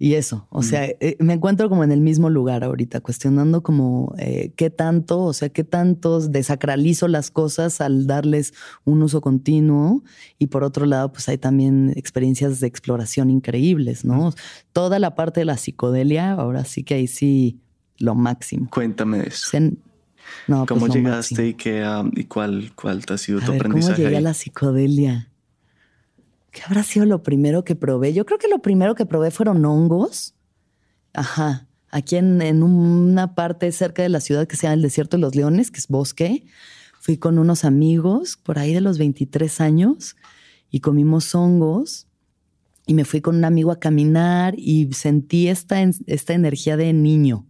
y eso, o sea, eh, me encuentro como en el mismo lugar ahorita, cuestionando como eh, qué tanto, o sea, qué tantos desacralizo las cosas al darles un uso continuo. Y por otro lado, pues hay también experiencias de exploración increíbles, ¿no? Toda la parte de la psicodelia, ahora sí que ahí sí lo máximo. Cuéntame eso. no, ¿Cómo pues llegaste y, qué, y cuál, cuál te ha sido tu aprendizaje? ¿Cómo llegué a la psicodelia? ¿Qué habrá sido lo primero que probé? Yo creo que lo primero que probé fueron hongos. Ajá. Aquí en, una parte cerca de la ciudad que se llama el Desierto de los Leones, que es bosque. Fui con unos amigos por ahí de los 23 años y comimos hongos. Y me fui con un amigo a caminar y sentí esta, esta energía de niño,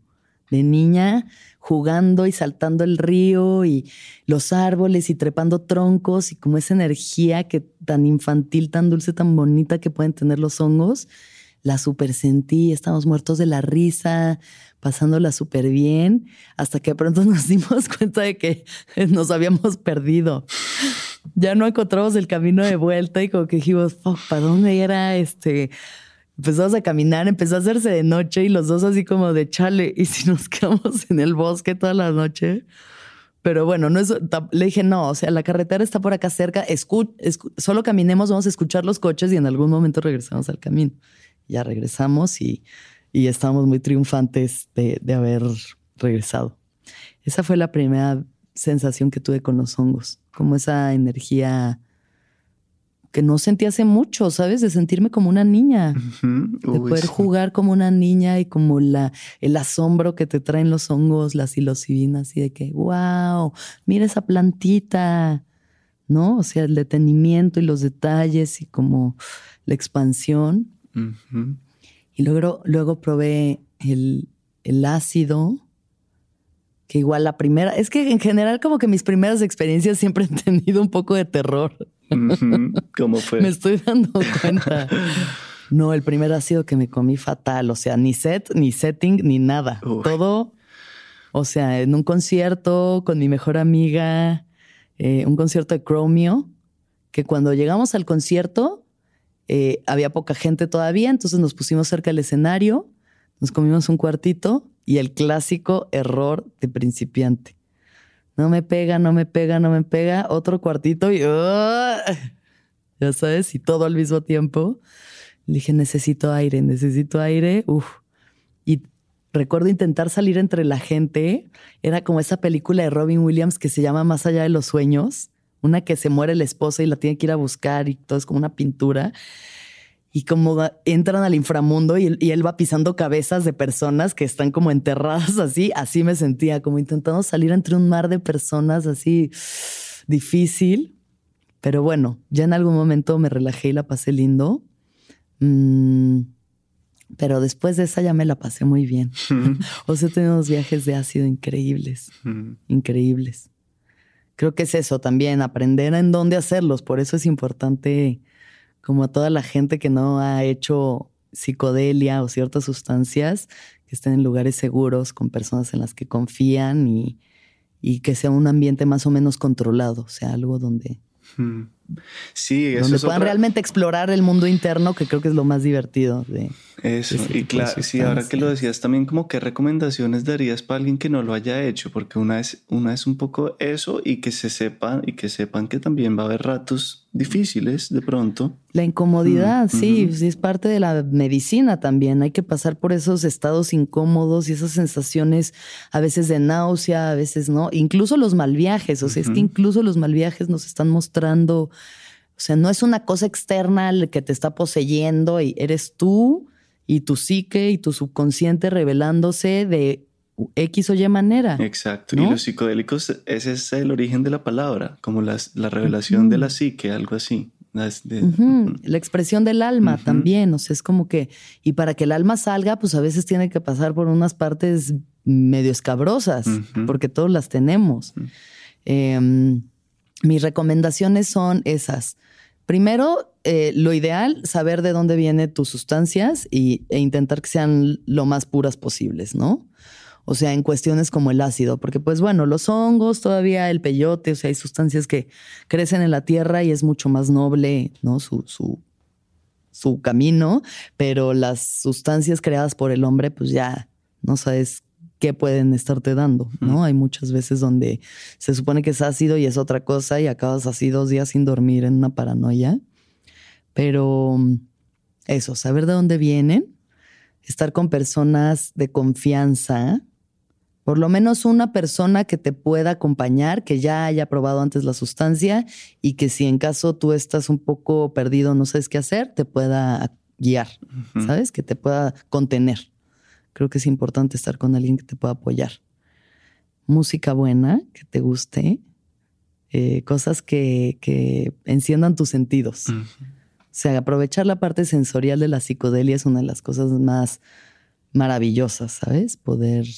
de niña jugando y saltando el río y los árboles y trepando troncos y como esa energía que tan infantil, tan dulce, tan bonita que pueden tener los hongos, la super sentí, estamos muertos de la risa, pasándola súper bien, hasta que pronto nos dimos cuenta de que nos habíamos perdido. Ya no encontramos el camino de vuelta y como que dijimos, ¿para dónde era este? Empezamos a caminar, empezó a hacerse de noche y los dos así como de chale, y si nos quedamos en el bosque toda la noche. Pero bueno, no es, le dije, no, o sea, la carretera está por acá cerca, solo caminemos, vamos a escuchar los coches y en algún momento regresamos al camino. Ya regresamos y, y estábamos muy triunfantes de, de haber regresado. Esa fue la primera sensación que tuve con los hongos, como esa energía que no sentí hace mucho, ¿sabes? De sentirme como una niña, de poder jugar como una niña y como la, el asombro que te traen los hongos, las psilocibinas y de que, wow, mira esa plantita, ¿no? O sea, el detenimiento y los detalles y como la expansión. Y luego, luego probé el, el ácido, que igual la primera, es que en general como que mis primeras experiencias siempre han tenido un poco de terror. ¿Cómo fue? Me estoy dando cuenta. No, el primer ha sido que me comí fatal, o sea, ni set, ni setting, ni nada. Todo, o sea, en un concierto con mi mejor amiga, eh, un concierto de Chromio, que cuando llegamos al concierto eh, había poca gente todavía, entonces nos pusimos cerca del escenario, nos comimos un cuartito y el clásico error de principiante no me pega, no me pega, no me pega, otro cuartito y ya sabes, y todo al mismo tiempo. Le dije, necesito aire, necesito aire. Uf. Y recuerdo intentar salir entre la gente. Era como esa película de Robin Williams que se llama Más allá de los sueños. Una que se muere la esposa y la tiene que ir a buscar y todo es como una pintura y como entran al inframundo y, él va pisando cabezas de personas que están como enterradas así, así me sentía, como intentando salir entre un mar de personas así difícil. Pero bueno, ya en algún momento me relajé y la pasé lindo. Mm, pero después de esa ya me la pasé muy bien. o sea, tenemos viajes de ácido increíbles, increíbles. Creo que es eso también, aprender en dónde hacerlos. Por eso es importante como a toda la gente que no ha hecho psicodelia o ciertas sustancias, que estén en lugares seguros, con personas en las que confían y, y que sea un ambiente más o menos controlado, o sea, algo donde, hmm. Sí, eso Donde puedan realmente explorar el mundo interno, que creo que es lo más divertido de. Eso, y claro, sí, ahora que lo decías también, como qué recomendaciones darías para alguien que no lo haya hecho, porque una es, una es un poco eso y que se sepan y que sepan que también va a haber ratos difíciles de pronto. La incomodidad, mm, sí, sí, es parte de la medicina también. Hay que pasar por esos estados incómodos y esas sensaciones a veces de náusea, a veces no. Incluso los mal viajes, o sea, es que incluso los mal viajes nos están mostrando o sea, no es una cosa externa que te está poseyendo y eres tú y tu psique y tu subconsciente revelándose de X o Y manera. Exacto. Y los psicodélicos, ese es el origen de la palabra, como la revelación de la psique, algo así. La expresión del alma también, o sea, es como que, y para que el alma salga, pues a veces tiene que pasar por unas partes medio escabrosas, porque todos las tenemos. Em, mis recomendaciones son esas. Primero, eh, lo ideal, saber de dónde vienen tus sustancias y, e intentar que sean lo más puras posibles, ¿no? O sea, en cuestiones como el ácido, porque pues bueno, los hongos, todavía el peyote, o sea, hay sustancias que crecen en la tierra y es mucho más noble, ¿no? Su, su, su camino, pero las sustancias creadas por el hombre, pues ya no sabes qué pueden estarte dando, ¿no? Hay muchas veces donde se supone que es ácido y es otra cosa y acabas así dos días sin dormir en una paranoia. Pero eso, saber de dónde vienen, estar con personas de confianza, por lo menos una persona que te pueda acompañar, que ya haya probado antes la sustancia y que si en caso tú estás un poco perdido, no sabes qué hacer, te pueda guiar, ¿sabes? Que te pueda contener. Creo que es importante estar con alguien que te pueda apoyar. Música buena, que te guste, eh, cosas que, enciendan tus sentidos. O sea, aprovechar la parte sensorial de la psicodelia es una de las cosas más maravillosas, ¿sabes? Poder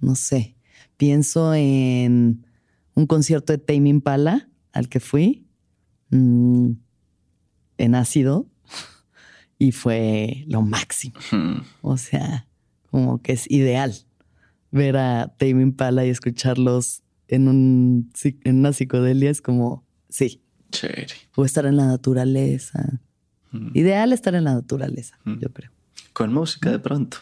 no sé, pienso en un concierto de Tame Impala al que fui mm, en ácido y fue lo máximo. O sea, como que es ideal ver a Tame Impala y escucharlos en, un, en una psicodelia es como, sí. O estar en la naturaleza. Ideal estar en la naturaleza, yo creo. Con música de pronto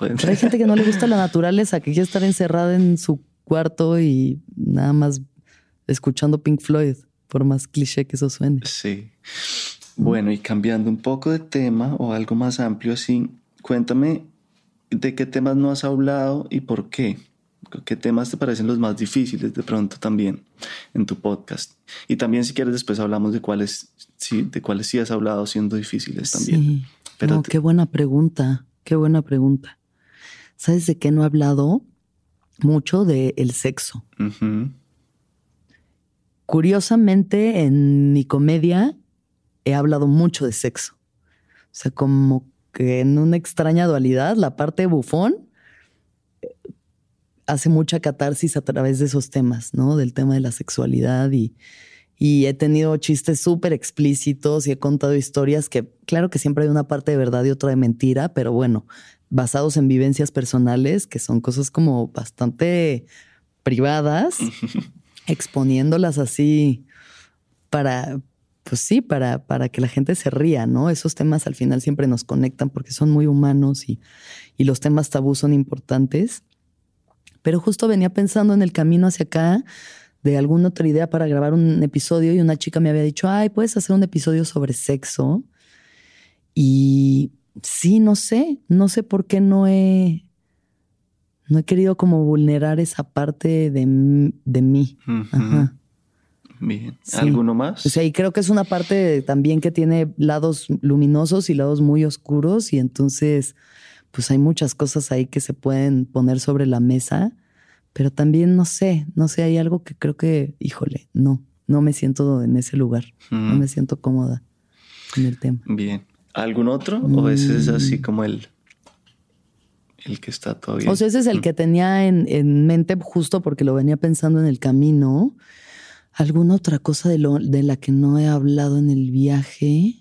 hay gente que no le gusta la naturaleza, que quiere estar encerrada en su cuarto y nada más escuchando Pink Floyd, por más cliché que eso suene. Sí. Bueno, y cambiando un poco de tema o algo más amplio así, cuéntame de qué temas no has hablado y por qué. ¿Qué temas te parecen los más difíciles de pronto también en tu podcast? Y también si quieres después hablamos de cuáles sí, de cuáles sí has hablado siendo difíciles también. Sí. Pero qué buena pregunta, qué buena pregunta. ¿Sabes de qué no he hablado? Mucho del el sexo. Curiosamente, en mi comedia he hablado mucho de sexo. O sea, como que en una extraña dualidad, la parte bufón eh, hace mucha catarsis a través de esos temas, ¿no? Del tema de la sexualidad y, y he tenido chistes súper explícitos y he contado historias que, claro que siempre hay una parte de verdad y otra de mentira, pero bueno, basados en vivencias personales, que son cosas como bastante privadas, exponiéndolas así para, pues sí, para, para que la gente se ría, ¿no? Esos temas al final siempre nos conectan porque son muy humanos y, y los temas tabú son importantes. Pero justo venía pensando en el camino hacia acá de alguna otra idea para grabar un episodio y una chica me había dicho, ay, puedes hacer un episodio sobre sexo. Y sí, no sé, no sé por qué no he, no he querido como vulnerar esa parte de, mí. Bien. ¿Alguno más? O sea, y creo que es una parte también que tiene lados luminosos y lados muy oscuros y entonces pues hay muchas cosas ahí que se pueden poner sobre la mesa, pero también no sé, no sé, hay algo que creo que, híjole, no, no me siento en ese lugar, no me siento cómoda en el tema. Bien. ¿Algún otro? ¿O ese es así mm. como el, el que está todavía? O sea, ese es el mm. que tenía en, mente justo porque lo venía pensando en el camino. ¿Alguna otra cosa de, lo, de la que no he hablado en el viaje?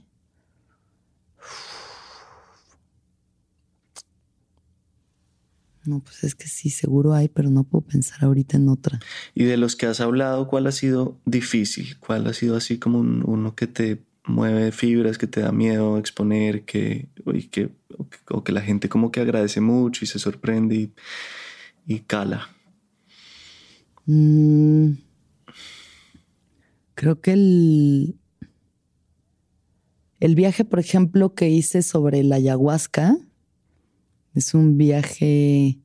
No, pues es que sí, seguro hay, pero no puedo pensar ahorita en otra. Y de los que has hablado, ¿cuál ha sido difícil? ¿Cuál ha sido así como uno que te mueve fibras, que te da miedo exponer, que, que, o que la gente como que agradece mucho y se sorprende y, cala? Mm. Creo que el, el viaje, por ejemplo, que hice sobre la ayahuasca es un viaje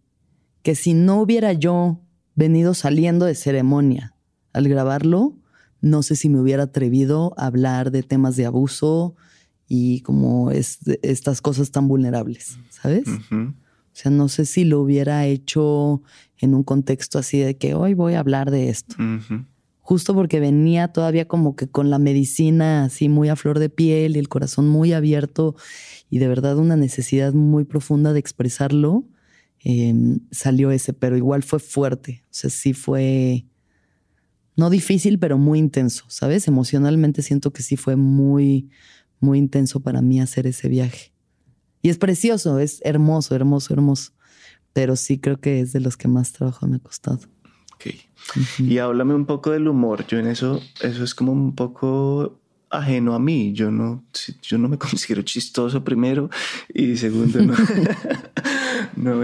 que si no hubiera yo venido saliendo de ceremonia al grabarlo, no sé si me hubiera atrevido a hablar de temas de abuso y como es, estas cosas tan vulnerables, ¿sabes? O O sea, no sé si lo hubiera hecho en un contexto así de que hoy voy a hablar de esto. Justo porque venía todavía como que con la medicina así muy a flor de piel y el corazón muy abierto y de verdad una necesidad muy profunda de expresarlo, em, salió ese, pero igual fue fuerte. O sea, sí fue, no difícil, pero muy intenso, ¿sabes? Emocionalmente siento que sí fue muy, muy intenso para mí hacer ese viaje. Y es precioso, es hermoso, hermoso, hermoso. Pero sí creo que es de los que más trabajo me ha costado. Ok. Y háblame un poco del humor. Yo en eso, eso es como un poco ajeno a mí. Yo no, yo no me considero chistoso primero y segundo no. no,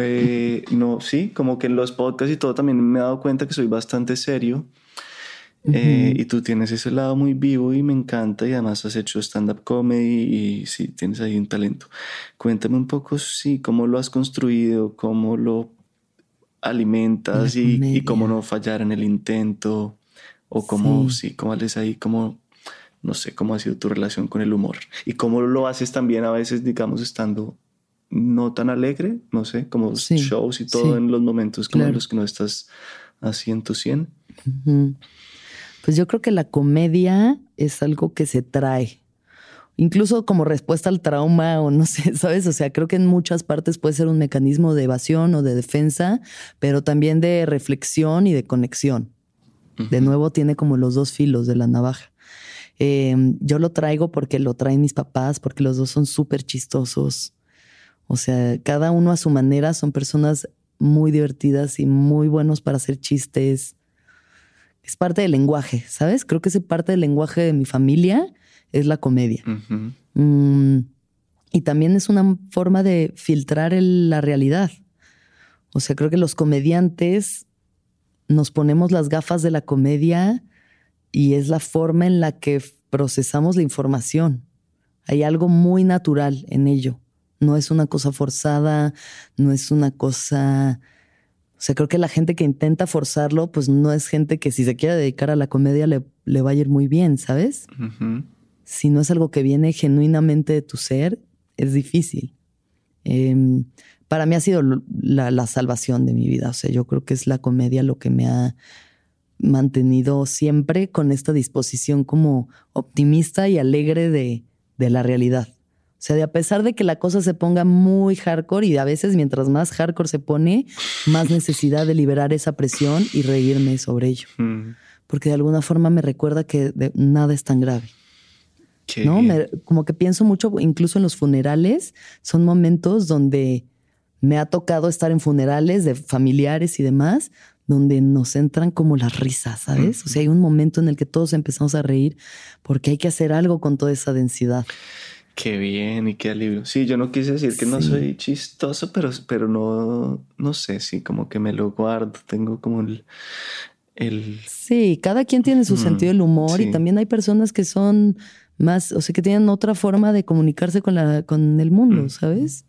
no, sí, como que en los podcasts y todo también me he dado cuenta que soy bastante serio. Eh, y tú tienes ese lado muy vivo y me encanta y además has hecho stand-up comedy y sí, tienes ahí un talento. Cuéntame un poco, sí, cómo lo has construido, cómo lo alimentas y, cómo no fallar en el intento o cómo, sí, cómo haces ahí, cómo, no sé, cómo ha sido tu relación con el humor. Y cómo lo haces también a veces, digamos, estando no tan alegre, no sé, como shows y todo en los momentos como en los que no estás en tu 100. Pues yo creo que la comedia es algo que se trae. Incluso como respuesta al trauma o no sé, ¿sabes? O sea, creo que en muchas partes puede ser un mecanismo de evasión o de defensa, pero también de reflexión y de conexión. De nuevo tiene como los dos filos de la navaja. Em, yo lo traigo porque lo traen mis papás, porque los dos son súper chistosos. O sea, cada uno a su manera son personas muy divertidas y muy buenos para hacer chistes es parte del lenguaje, ¿sabes? Creo que ese parte del lenguaje de mi familia es la comedia. Mm, y también es una forma de filtrar la realidad. O sea, creo que los comediantes nos ponemos las gafas de la comedia y es la forma en la que procesamos la información. Hay algo muy natural en ello. No es una cosa forzada, no es una cosa o sea, creo que la gente que intenta forzarlo, pues no es gente que si se quiere dedicar a la comedia le, le va a ir muy bien, ¿sabes? Si no es algo que viene genuinamente de tu ser, es difícil. Em, para mí ha sido la, la, salvación de mi vida. O sea, yo creo que es la comedia lo que me ha mantenido siempre con esta disposición como optimista y alegre de, de la realidad. O sea, de a pesar de que la cosa se ponga muy hardcore y a veces mientras más hardcore se pone, más necesidad de liberar esa presión y reírme sobre ello. Porque de alguna forma me recuerda que nada es tan grave. ¿No? como que pienso mucho, incluso en los funerales, son momentos donde me ha tocado estar en funerales de familiares y demás, donde nos entran como las risas, ¿sabes? O sea, hay un momento en el que todos empezamos a reír porque hay que hacer algo con toda esa densidad. Qué bien y qué alivio. Sí, yo no quise decir que no soy chistoso, pero, pero no, no sé, sí, como que me lo guardo, tengo como el... el... Sí, cada quien tiene su sentido del humor y también hay personas que son más, o sea, que tienen otra forma de comunicarse con, la, con el mundo, ¿sabes?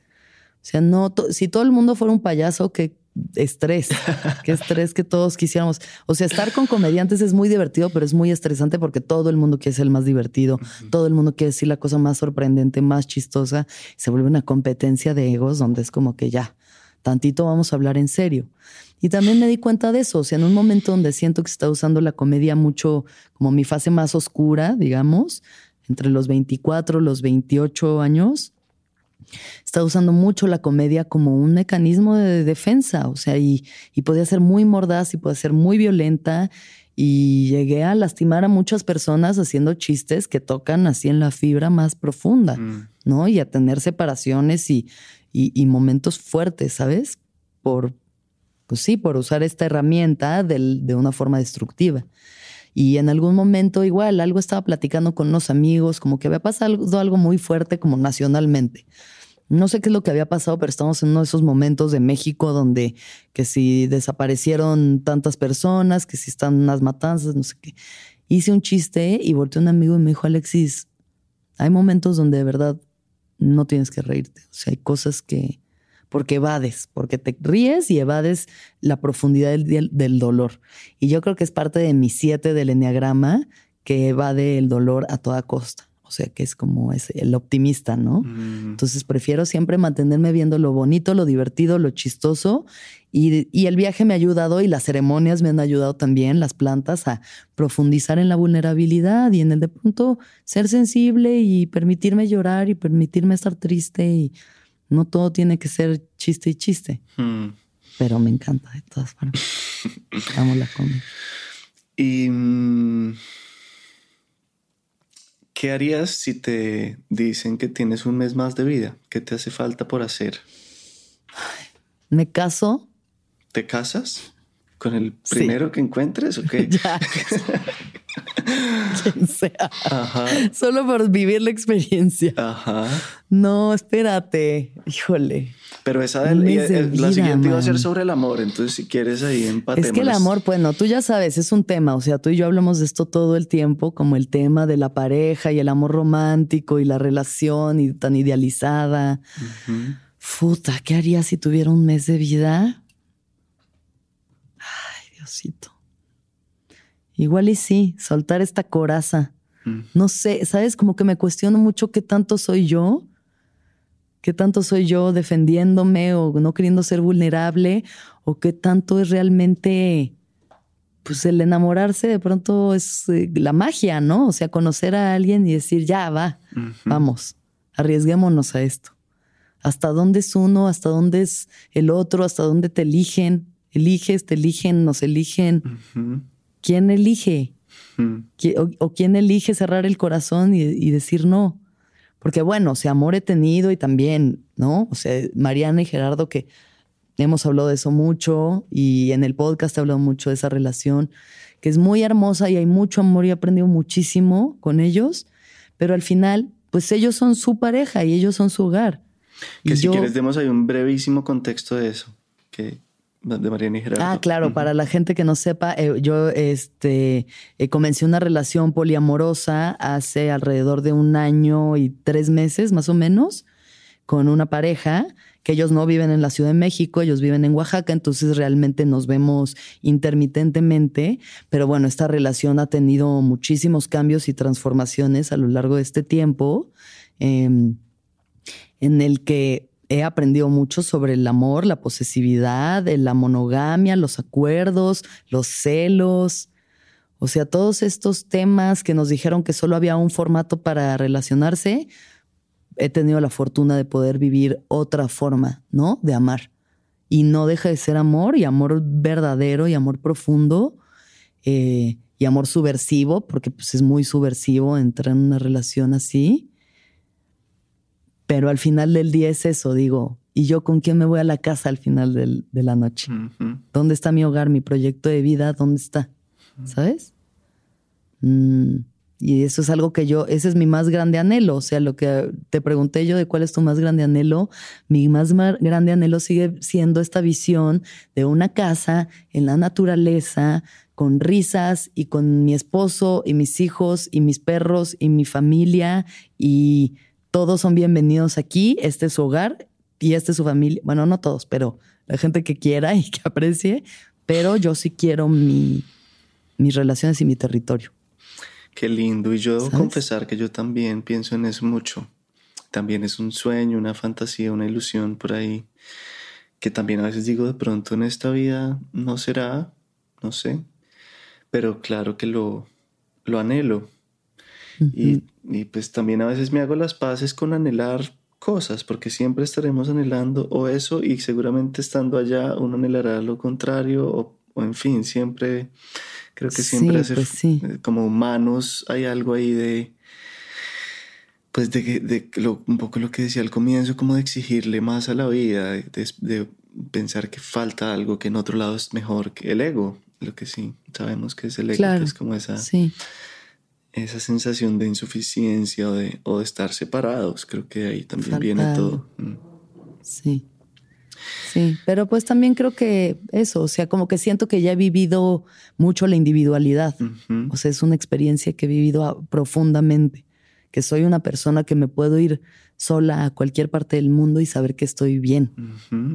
O sea, no, si todo el mundo fuera un payaso, que estrés, qué estrés que todos quisiéramos. O sea, estar con comediantes es muy divertido, pero es muy estresante porque todo el mundo quiere ser el más divertido, todo el mundo quiere decir la cosa más sorprendente, más chistosa. Se vuelve una competencia de egos donde es como que ya, tantito vamos a hablar en serio. Y también me di cuenta de eso, o sea, en un momento donde siento que se está usando la comedia mucho como mi fase más oscura, digamos, entre los 24, los 28 años, está usando mucho la comedia como un mecanismo de defensa, o sea, y, y podía ser muy mordaz y puede ser muy violenta. Y llegué a lastimar a muchas personas haciendo chistes que tocan así en la fibra más profunda, mm. ¿no? Y a tener separaciones y, y, momentos fuertes, ¿sabes? Por, pues sí, por usar esta herramienta de una forma destructiva. Y en algún momento igual, algo estaba platicando con unos amigos, como que había pasado algo muy fuerte como nacionalmente. No sé qué es lo que había pasado, pero estamos en uno de esos momentos de México donde que si desaparecieron tantas personas, que si están unas matanzas, no sé qué. Hice un chiste y volteé a un amigo y me dijo, Alexis, hay momentos donde de verdad no tienes que reírte. O sea, hay cosas que, porque evades, porque te ríes y evades la profundidad del, dolor. Y yo creo que es parte de mi siete del enneagrama que evade el dolor a toda costa. O O sea, que es como es el optimista, ¿no? Mm. Entonces prefiero siempre mantenerme viendo lo bonito, lo divertido, lo chistoso. Y, y, el viaje me ha ayudado y las ceremonias me han ayudado también, las plantas, a profundizar en la vulnerabilidad y en el de pronto ser sensible y permitirme llorar y permitirme estar triste. Y no todo tiene que ser chiste y chiste. Mm. Pero me encanta de todas formas. Amo la comida. Y. mm, ¿Qué harías si te dicen que tienes un mes más de vida? ¿Qué te hace falta por hacer? Me caso. ¿Te casas con el Sí. primero que encuentres o qué? Ya. Quien sea. Ajá, Solo por vivir la experiencia. ajá. No, espérate. Híjole. Pero esa del- de eh, la siguiente iba a ser sobre el amor, entonces si quieres ahí empatemos. Es que el amor, bueno, tú ya sabes, es un tema. O sea, tú y yo hablamos de esto todo el tiempo, como el tema de la pareja y el amor romántico y la relación y tan idealizada. Puta, ¿qué haría si tuviera un mes de vida? Diosito. Igual y sí, soltar esta coraza. Mm. No sé, ¿sabes? Como que me cuestiono mucho qué tanto soy yo, qué tanto soy yo defendiéndome o no queriendo ser vulnerable, o qué tanto es realmente, pues el enamorarse de pronto es eh, la magia, ¿no? O sea, conocer a alguien y decir, ya va, vamos, arriesguémonos a esto. ¿Hasta dónde es uno? ¿Hasta dónde es el otro? ¿Hasta dónde te eligen? ¿Eliges? ¿Te eligen? ¿Nos eligen? ¿Quién elige? Mm. ¿Qui- o, o quién elige cerrar el corazón y, y decir no? Porque bueno, o sea, amor he tenido y también, ¿no? O sea, Mariana y Gerardo, que hemos hablado de eso mucho y en el podcast he hablado mucho de esa relación, que es muy hermosa y hay mucho amor y he aprendido muchísimo con ellos, pero al final, pues ellos son su pareja y ellos son su hogar. Que Y si yo- quieres demos ahí un brevísimo contexto de eso, que de Mariana y Gerardo. Ah, claro, para la gente que no sepa, eh, yo este, eh, comencé una relación poliamorosa hace alrededor de un año y tres meses, más o menos, con una pareja que ellos no viven en la Ciudad de México, ellos viven en Oaxaca, entonces realmente nos vemos intermitentemente, pero bueno, esta relación ha tenido muchísimos cambios y transformaciones a lo largo de este tiempo, em, en el que he aprendido mucho sobre el amor, la posesividad, de la monogamia, los acuerdos, los celos. O sea, todos estos temas que nos dijeron que solo había un formato para relacionarse, he tenido la fortuna de poder vivir otra forma, ¿no? De amar. Y no deja de ser amor y amor verdadero y amor profundo eh, y amor subversivo, porque pues es muy subversivo entrar en una relación así. Pero al final del día es eso, digo, ¿y yo con quién me voy a la casa al final del- de la noche? ¿Dónde está mi hogar, mi proyecto de vida? ¿Dónde está? ¿Sabes? Mm, y eso es algo que yo, ese es mi más grande anhelo. O sea, lo que te pregunté yo de cuál es tu más grande anhelo, mi más mar- grande anhelo sigue siendo esta visión de una casa en la naturaleza, con risas y con mi esposo y mis hijos y mis perros y mi familia y todos son bienvenidos aquí. Este es su hogar y esta es su familia. Bueno, no todos, pero la gente que quiera y que aprecie. Pero yo sí quiero mi, mis relaciones y mi territorio. Qué lindo. Y yo debo ¿Sabes? confesar que yo también pienso en eso mucho. También es un sueño, una fantasía, una ilusión por ahí. Que también a veces digo, de pronto en esta vida no será, no sé. Pero claro que lo, lo anhelo. Y, y pues también a veces me hago las paces con anhelar cosas, porque siempre estaremos anhelando o eso y seguramente estando allá uno anhelará lo contrario o, o en fin, siempre creo que siempre Sí, hace pues sí. eh, como humanos hay algo ahí de pues de, que- de lo- un poco lo que decía al comienzo, como de exigirle más a la vida, de, de- de pensar que falta algo que en otro lado es mejor que el ego, lo que sí sabemos que es el ego, Claro, que es como esa, Sí, esa sensación de insuficiencia o de, o de estar separados. Creo que ahí también viene todo. Mm. sí. Sí, pero pues también creo que eso, o sea, como que siento que ya he vivido mucho la individualidad. O sea, es una experiencia que he vivido a- profundamente, que soy una persona que me puedo ir sola a cualquier parte del mundo y saber que estoy bien.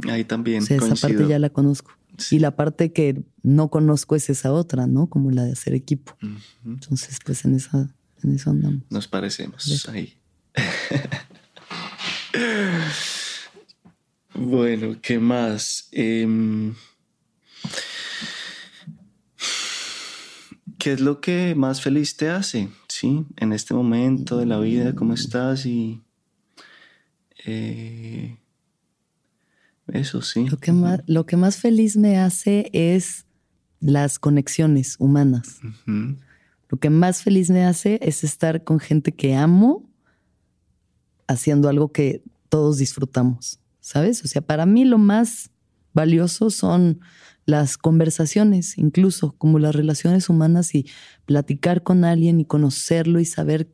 Ahí también O sea, esa parte ya la conozco. Sí. Y la parte que no conozco es esa otra, ¿no? Como la de hacer equipo. Entonces, pues en esa, En eso andamos. Nos parecemos ahí. bueno, ¿qué más? Em, ¿Qué es lo que más feliz te hace? Sí, en este momento de la vida, ¿cómo estás? Y eh, eso sí. Lo que, más, lo que más feliz me hace es las conexiones humanas. Lo que más feliz me hace es estar con gente que amo haciendo algo que todos disfrutamos, ¿sabes? O sea, para mí lo más valioso son las conversaciones, incluso como las relaciones humanas y platicar con alguien y conocerlo y saber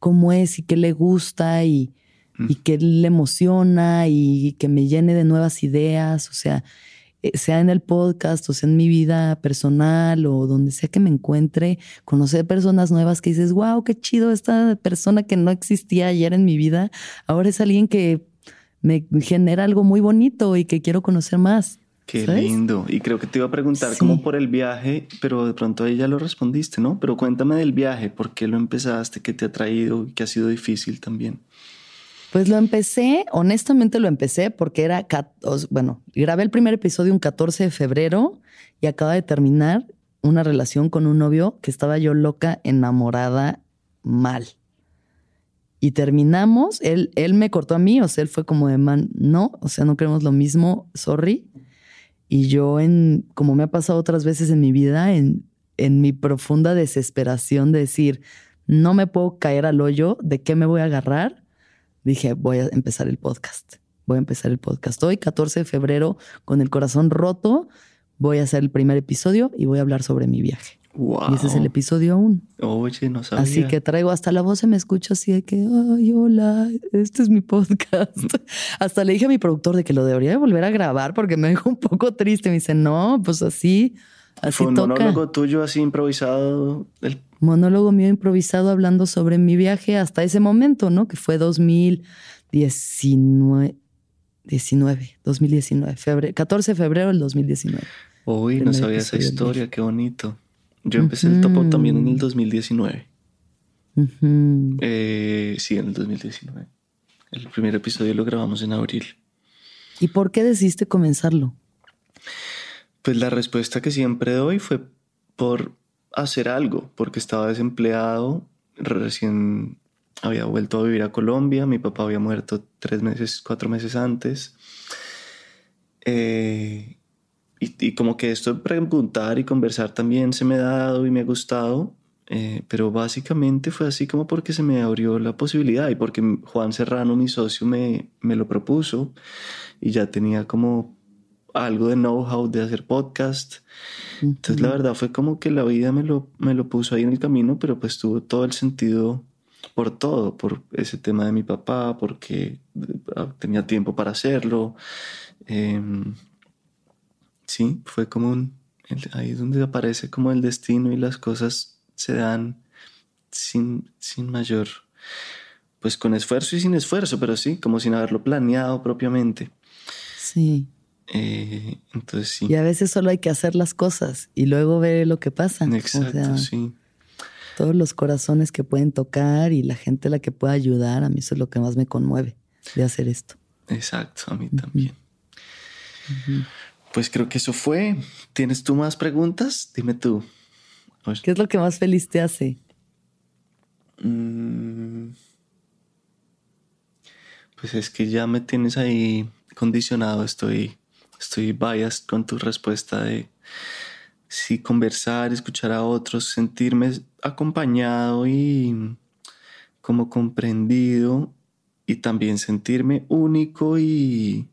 cómo es y qué le gusta y, y qué le emociona y que me llene de nuevas ideas, o sea, eh, sea en el podcast o sea en mi vida personal o donde sea que me encuentre, conocer personas nuevas que dices, wow, qué chido esta persona que no existía ayer en mi vida, ahora es alguien que me genera algo muy bonito y que quiero conocer más. Qué lindo. Y creo que te iba a preguntar como por el viaje, pero de pronto ahí ya lo respondiste, ¿no? Pero cuéntame del viaje, ¿por qué lo empezaste? ¿Qué te ha traído? ¿Qué ha sido difícil también? Pues lo empecé, honestamente lo empecé porque era, bueno, grabé el primer episodio un 14 de febrero y acaba de terminar una relación con un novio que estaba yo loca, enamorada, mal. Y terminamos, él, él me cortó a mí, o sea, él fue como de man, no, o sea, no queremos lo mismo, sorry. Y yo, en, como me ha pasado otras veces en mi vida, en, en mi profunda desesperación de decir, no me puedo caer al hoyo, ¿de qué me voy a agarrar? Dije, voy a empezar el podcast. Voy a empezar el podcast hoy, 14 de febrero, con el corazón roto. Voy a hacer el primer episodio y voy a hablar sobre mi viaje. Y ese es el episodio 1. Oye, no sabía. Así que traigo hasta la voz, se me escucha así de que, ay, hola, este es mi podcast. hasta le dije a mi productor de que lo debería de volver a grabar porque me dejó un poco triste. Me dice, no, pues así, así Fue un monólogo tuyo así improvisado. El monólogo mío improvisado hablando sobre mi viaje hasta ese momento, ¿no? Que fue 2019. 19, 2019, febrero, 14 de febrero del 2019. Uy, no sabía esa historia, qué bonito. Yo empecé el topo también en el 2019. Eh, sí, en el 2019. El primer episodio lo grabamos en abril. ¿Y por qué decidiste comenzarlo? Pues la respuesta que siempre doy fue por hacer algo porque estaba desempleado, recién había vuelto a vivir a Colombia, mi papá había muerto tres meses, cuatro meses antes. Eh, y, como que esto de preguntar y conversar también se me ha dado y me ha gustado, eh, pero básicamente fue así como porque se me abrió la posibilidad y porque Juan Serrano, mi socio, me, me lo propuso y ya tenía como algo de know-how de hacer podcast. Entonces la verdad fue como que la vida me lo, me lo puso ahí en el camino, pero pues tuvo todo el sentido por todo, por ese tema de mi papá, porque ah, tenía tiempo para hacerlo. Em, sí, fue como un, ahí es donde aparece como el destino y las cosas se dan sin, sin mayor, pues con esfuerzo y sin esfuerzo, pero sí, como sin haberlo planeado propiamente. Sí. Eh, entonces sí. Y a veces solo hay que hacer las cosas y luego ver lo que pasa. Exacto, sí. Todos los corazones que pueden tocar y la gente a la que pueda ayudar, a mí eso es lo que más me conmueve de hacer esto. Exacto, a mí también. Pues creo que eso fue. ¿Tienes tú más preguntas? Dime tú. ¿Qué es lo que más feliz te hace? Mm. Pues es que ya me tienes ahí condicionado, estoy estoy biased con tu respuesta de sí conversar, escuchar a otros, sentirme acompañado y como comprendido y también sentirme único y,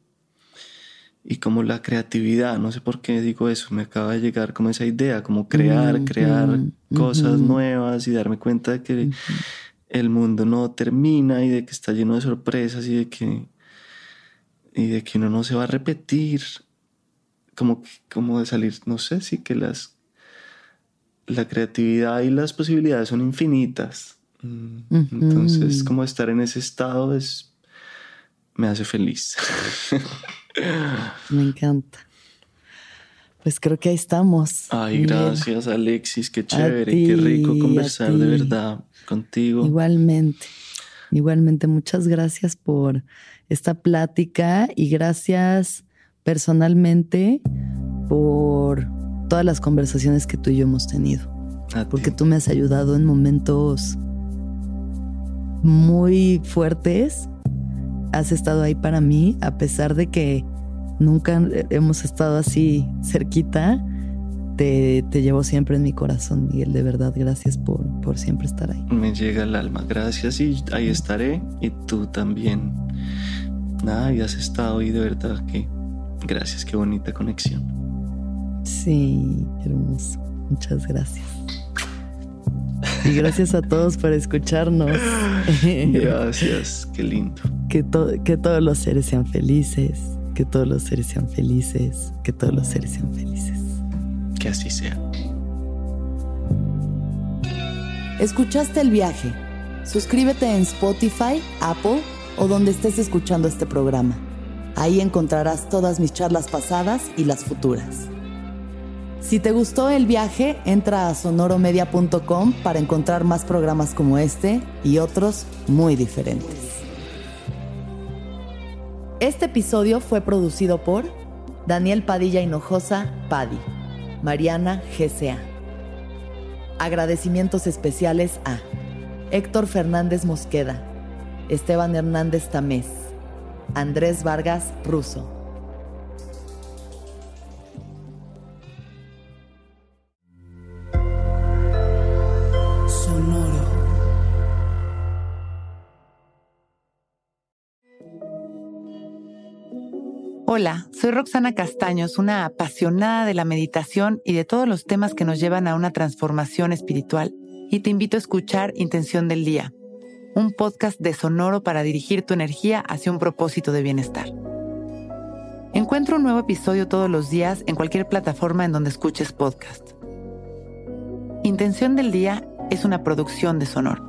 y como la creatividad, no sé por qué digo eso, me acaba de llegar como esa idea, como crear, crear cosas nuevas y darme cuenta de que el mundo no termina y de que está lleno de sorpresas y de que y de que uno no se va a repetir, como, como de salir, no sé, sí que las, la creatividad y las posibilidades son infinitas. Entonces, como estar en ese estado es, me hace feliz. me encanta. pues creo que ahí estamos. Ay, gracias Alexis, qué chévere, qué rico conversar de verdad contigo. Igualmente, igualmente, muchas gracias por esta plática y gracias personalmente por todas las conversaciones que tú y yo hemos tenido. Porque tú me has ayudado en momentos muy fuertes. Has estado ahí para mí, a pesar de que nunca hemos estado así cerquita. Te, llevo siempre en mi corazón, Miguel. De verdad, gracias por, por siempre estar ahí. Me llega el alma. Gracias y ahí estaré. Y tú también. Nada, y has estado ahí de verdad que gracias, qué bonita conexión. Sí, hermoso. Muchas gracias. Y gracias a todos por escucharnos. Gracias, qué lindo. Que, que todos los seres sean felices, que todos los seres sean felices, que todos los seres sean felices. Que así sea. ¿Escuchaste el viaje? Suscríbete en Spotify, Apple o donde estés escuchando este programa. Ahí encontrarás todas mis charlas pasadas y las futuras. Si te gustó el viaje, entra a sonoromedia.com para encontrar más programas como este y otros muy diferentes. Este episodio fue producido por Daniel Padilla Hinojosa, Padi, Mariana GCA. Agradecimientos especiales a Héctor Fernández Mosqueda, Esteban Hernández Tamés, Andrés Vargas Russo. Hola, soy Roxana Castaños, una apasionada de la meditación y de todos los temas que nos llevan a una transformación espiritual, y te invito a escuchar Intención del Día, un podcast de Sonoro para dirigir tu energía hacia un propósito de bienestar. Encuentro un nuevo episodio todos los días en cualquier plataforma en donde escuches podcast. Intención del Día es una producción de Sonoro.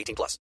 18 plus.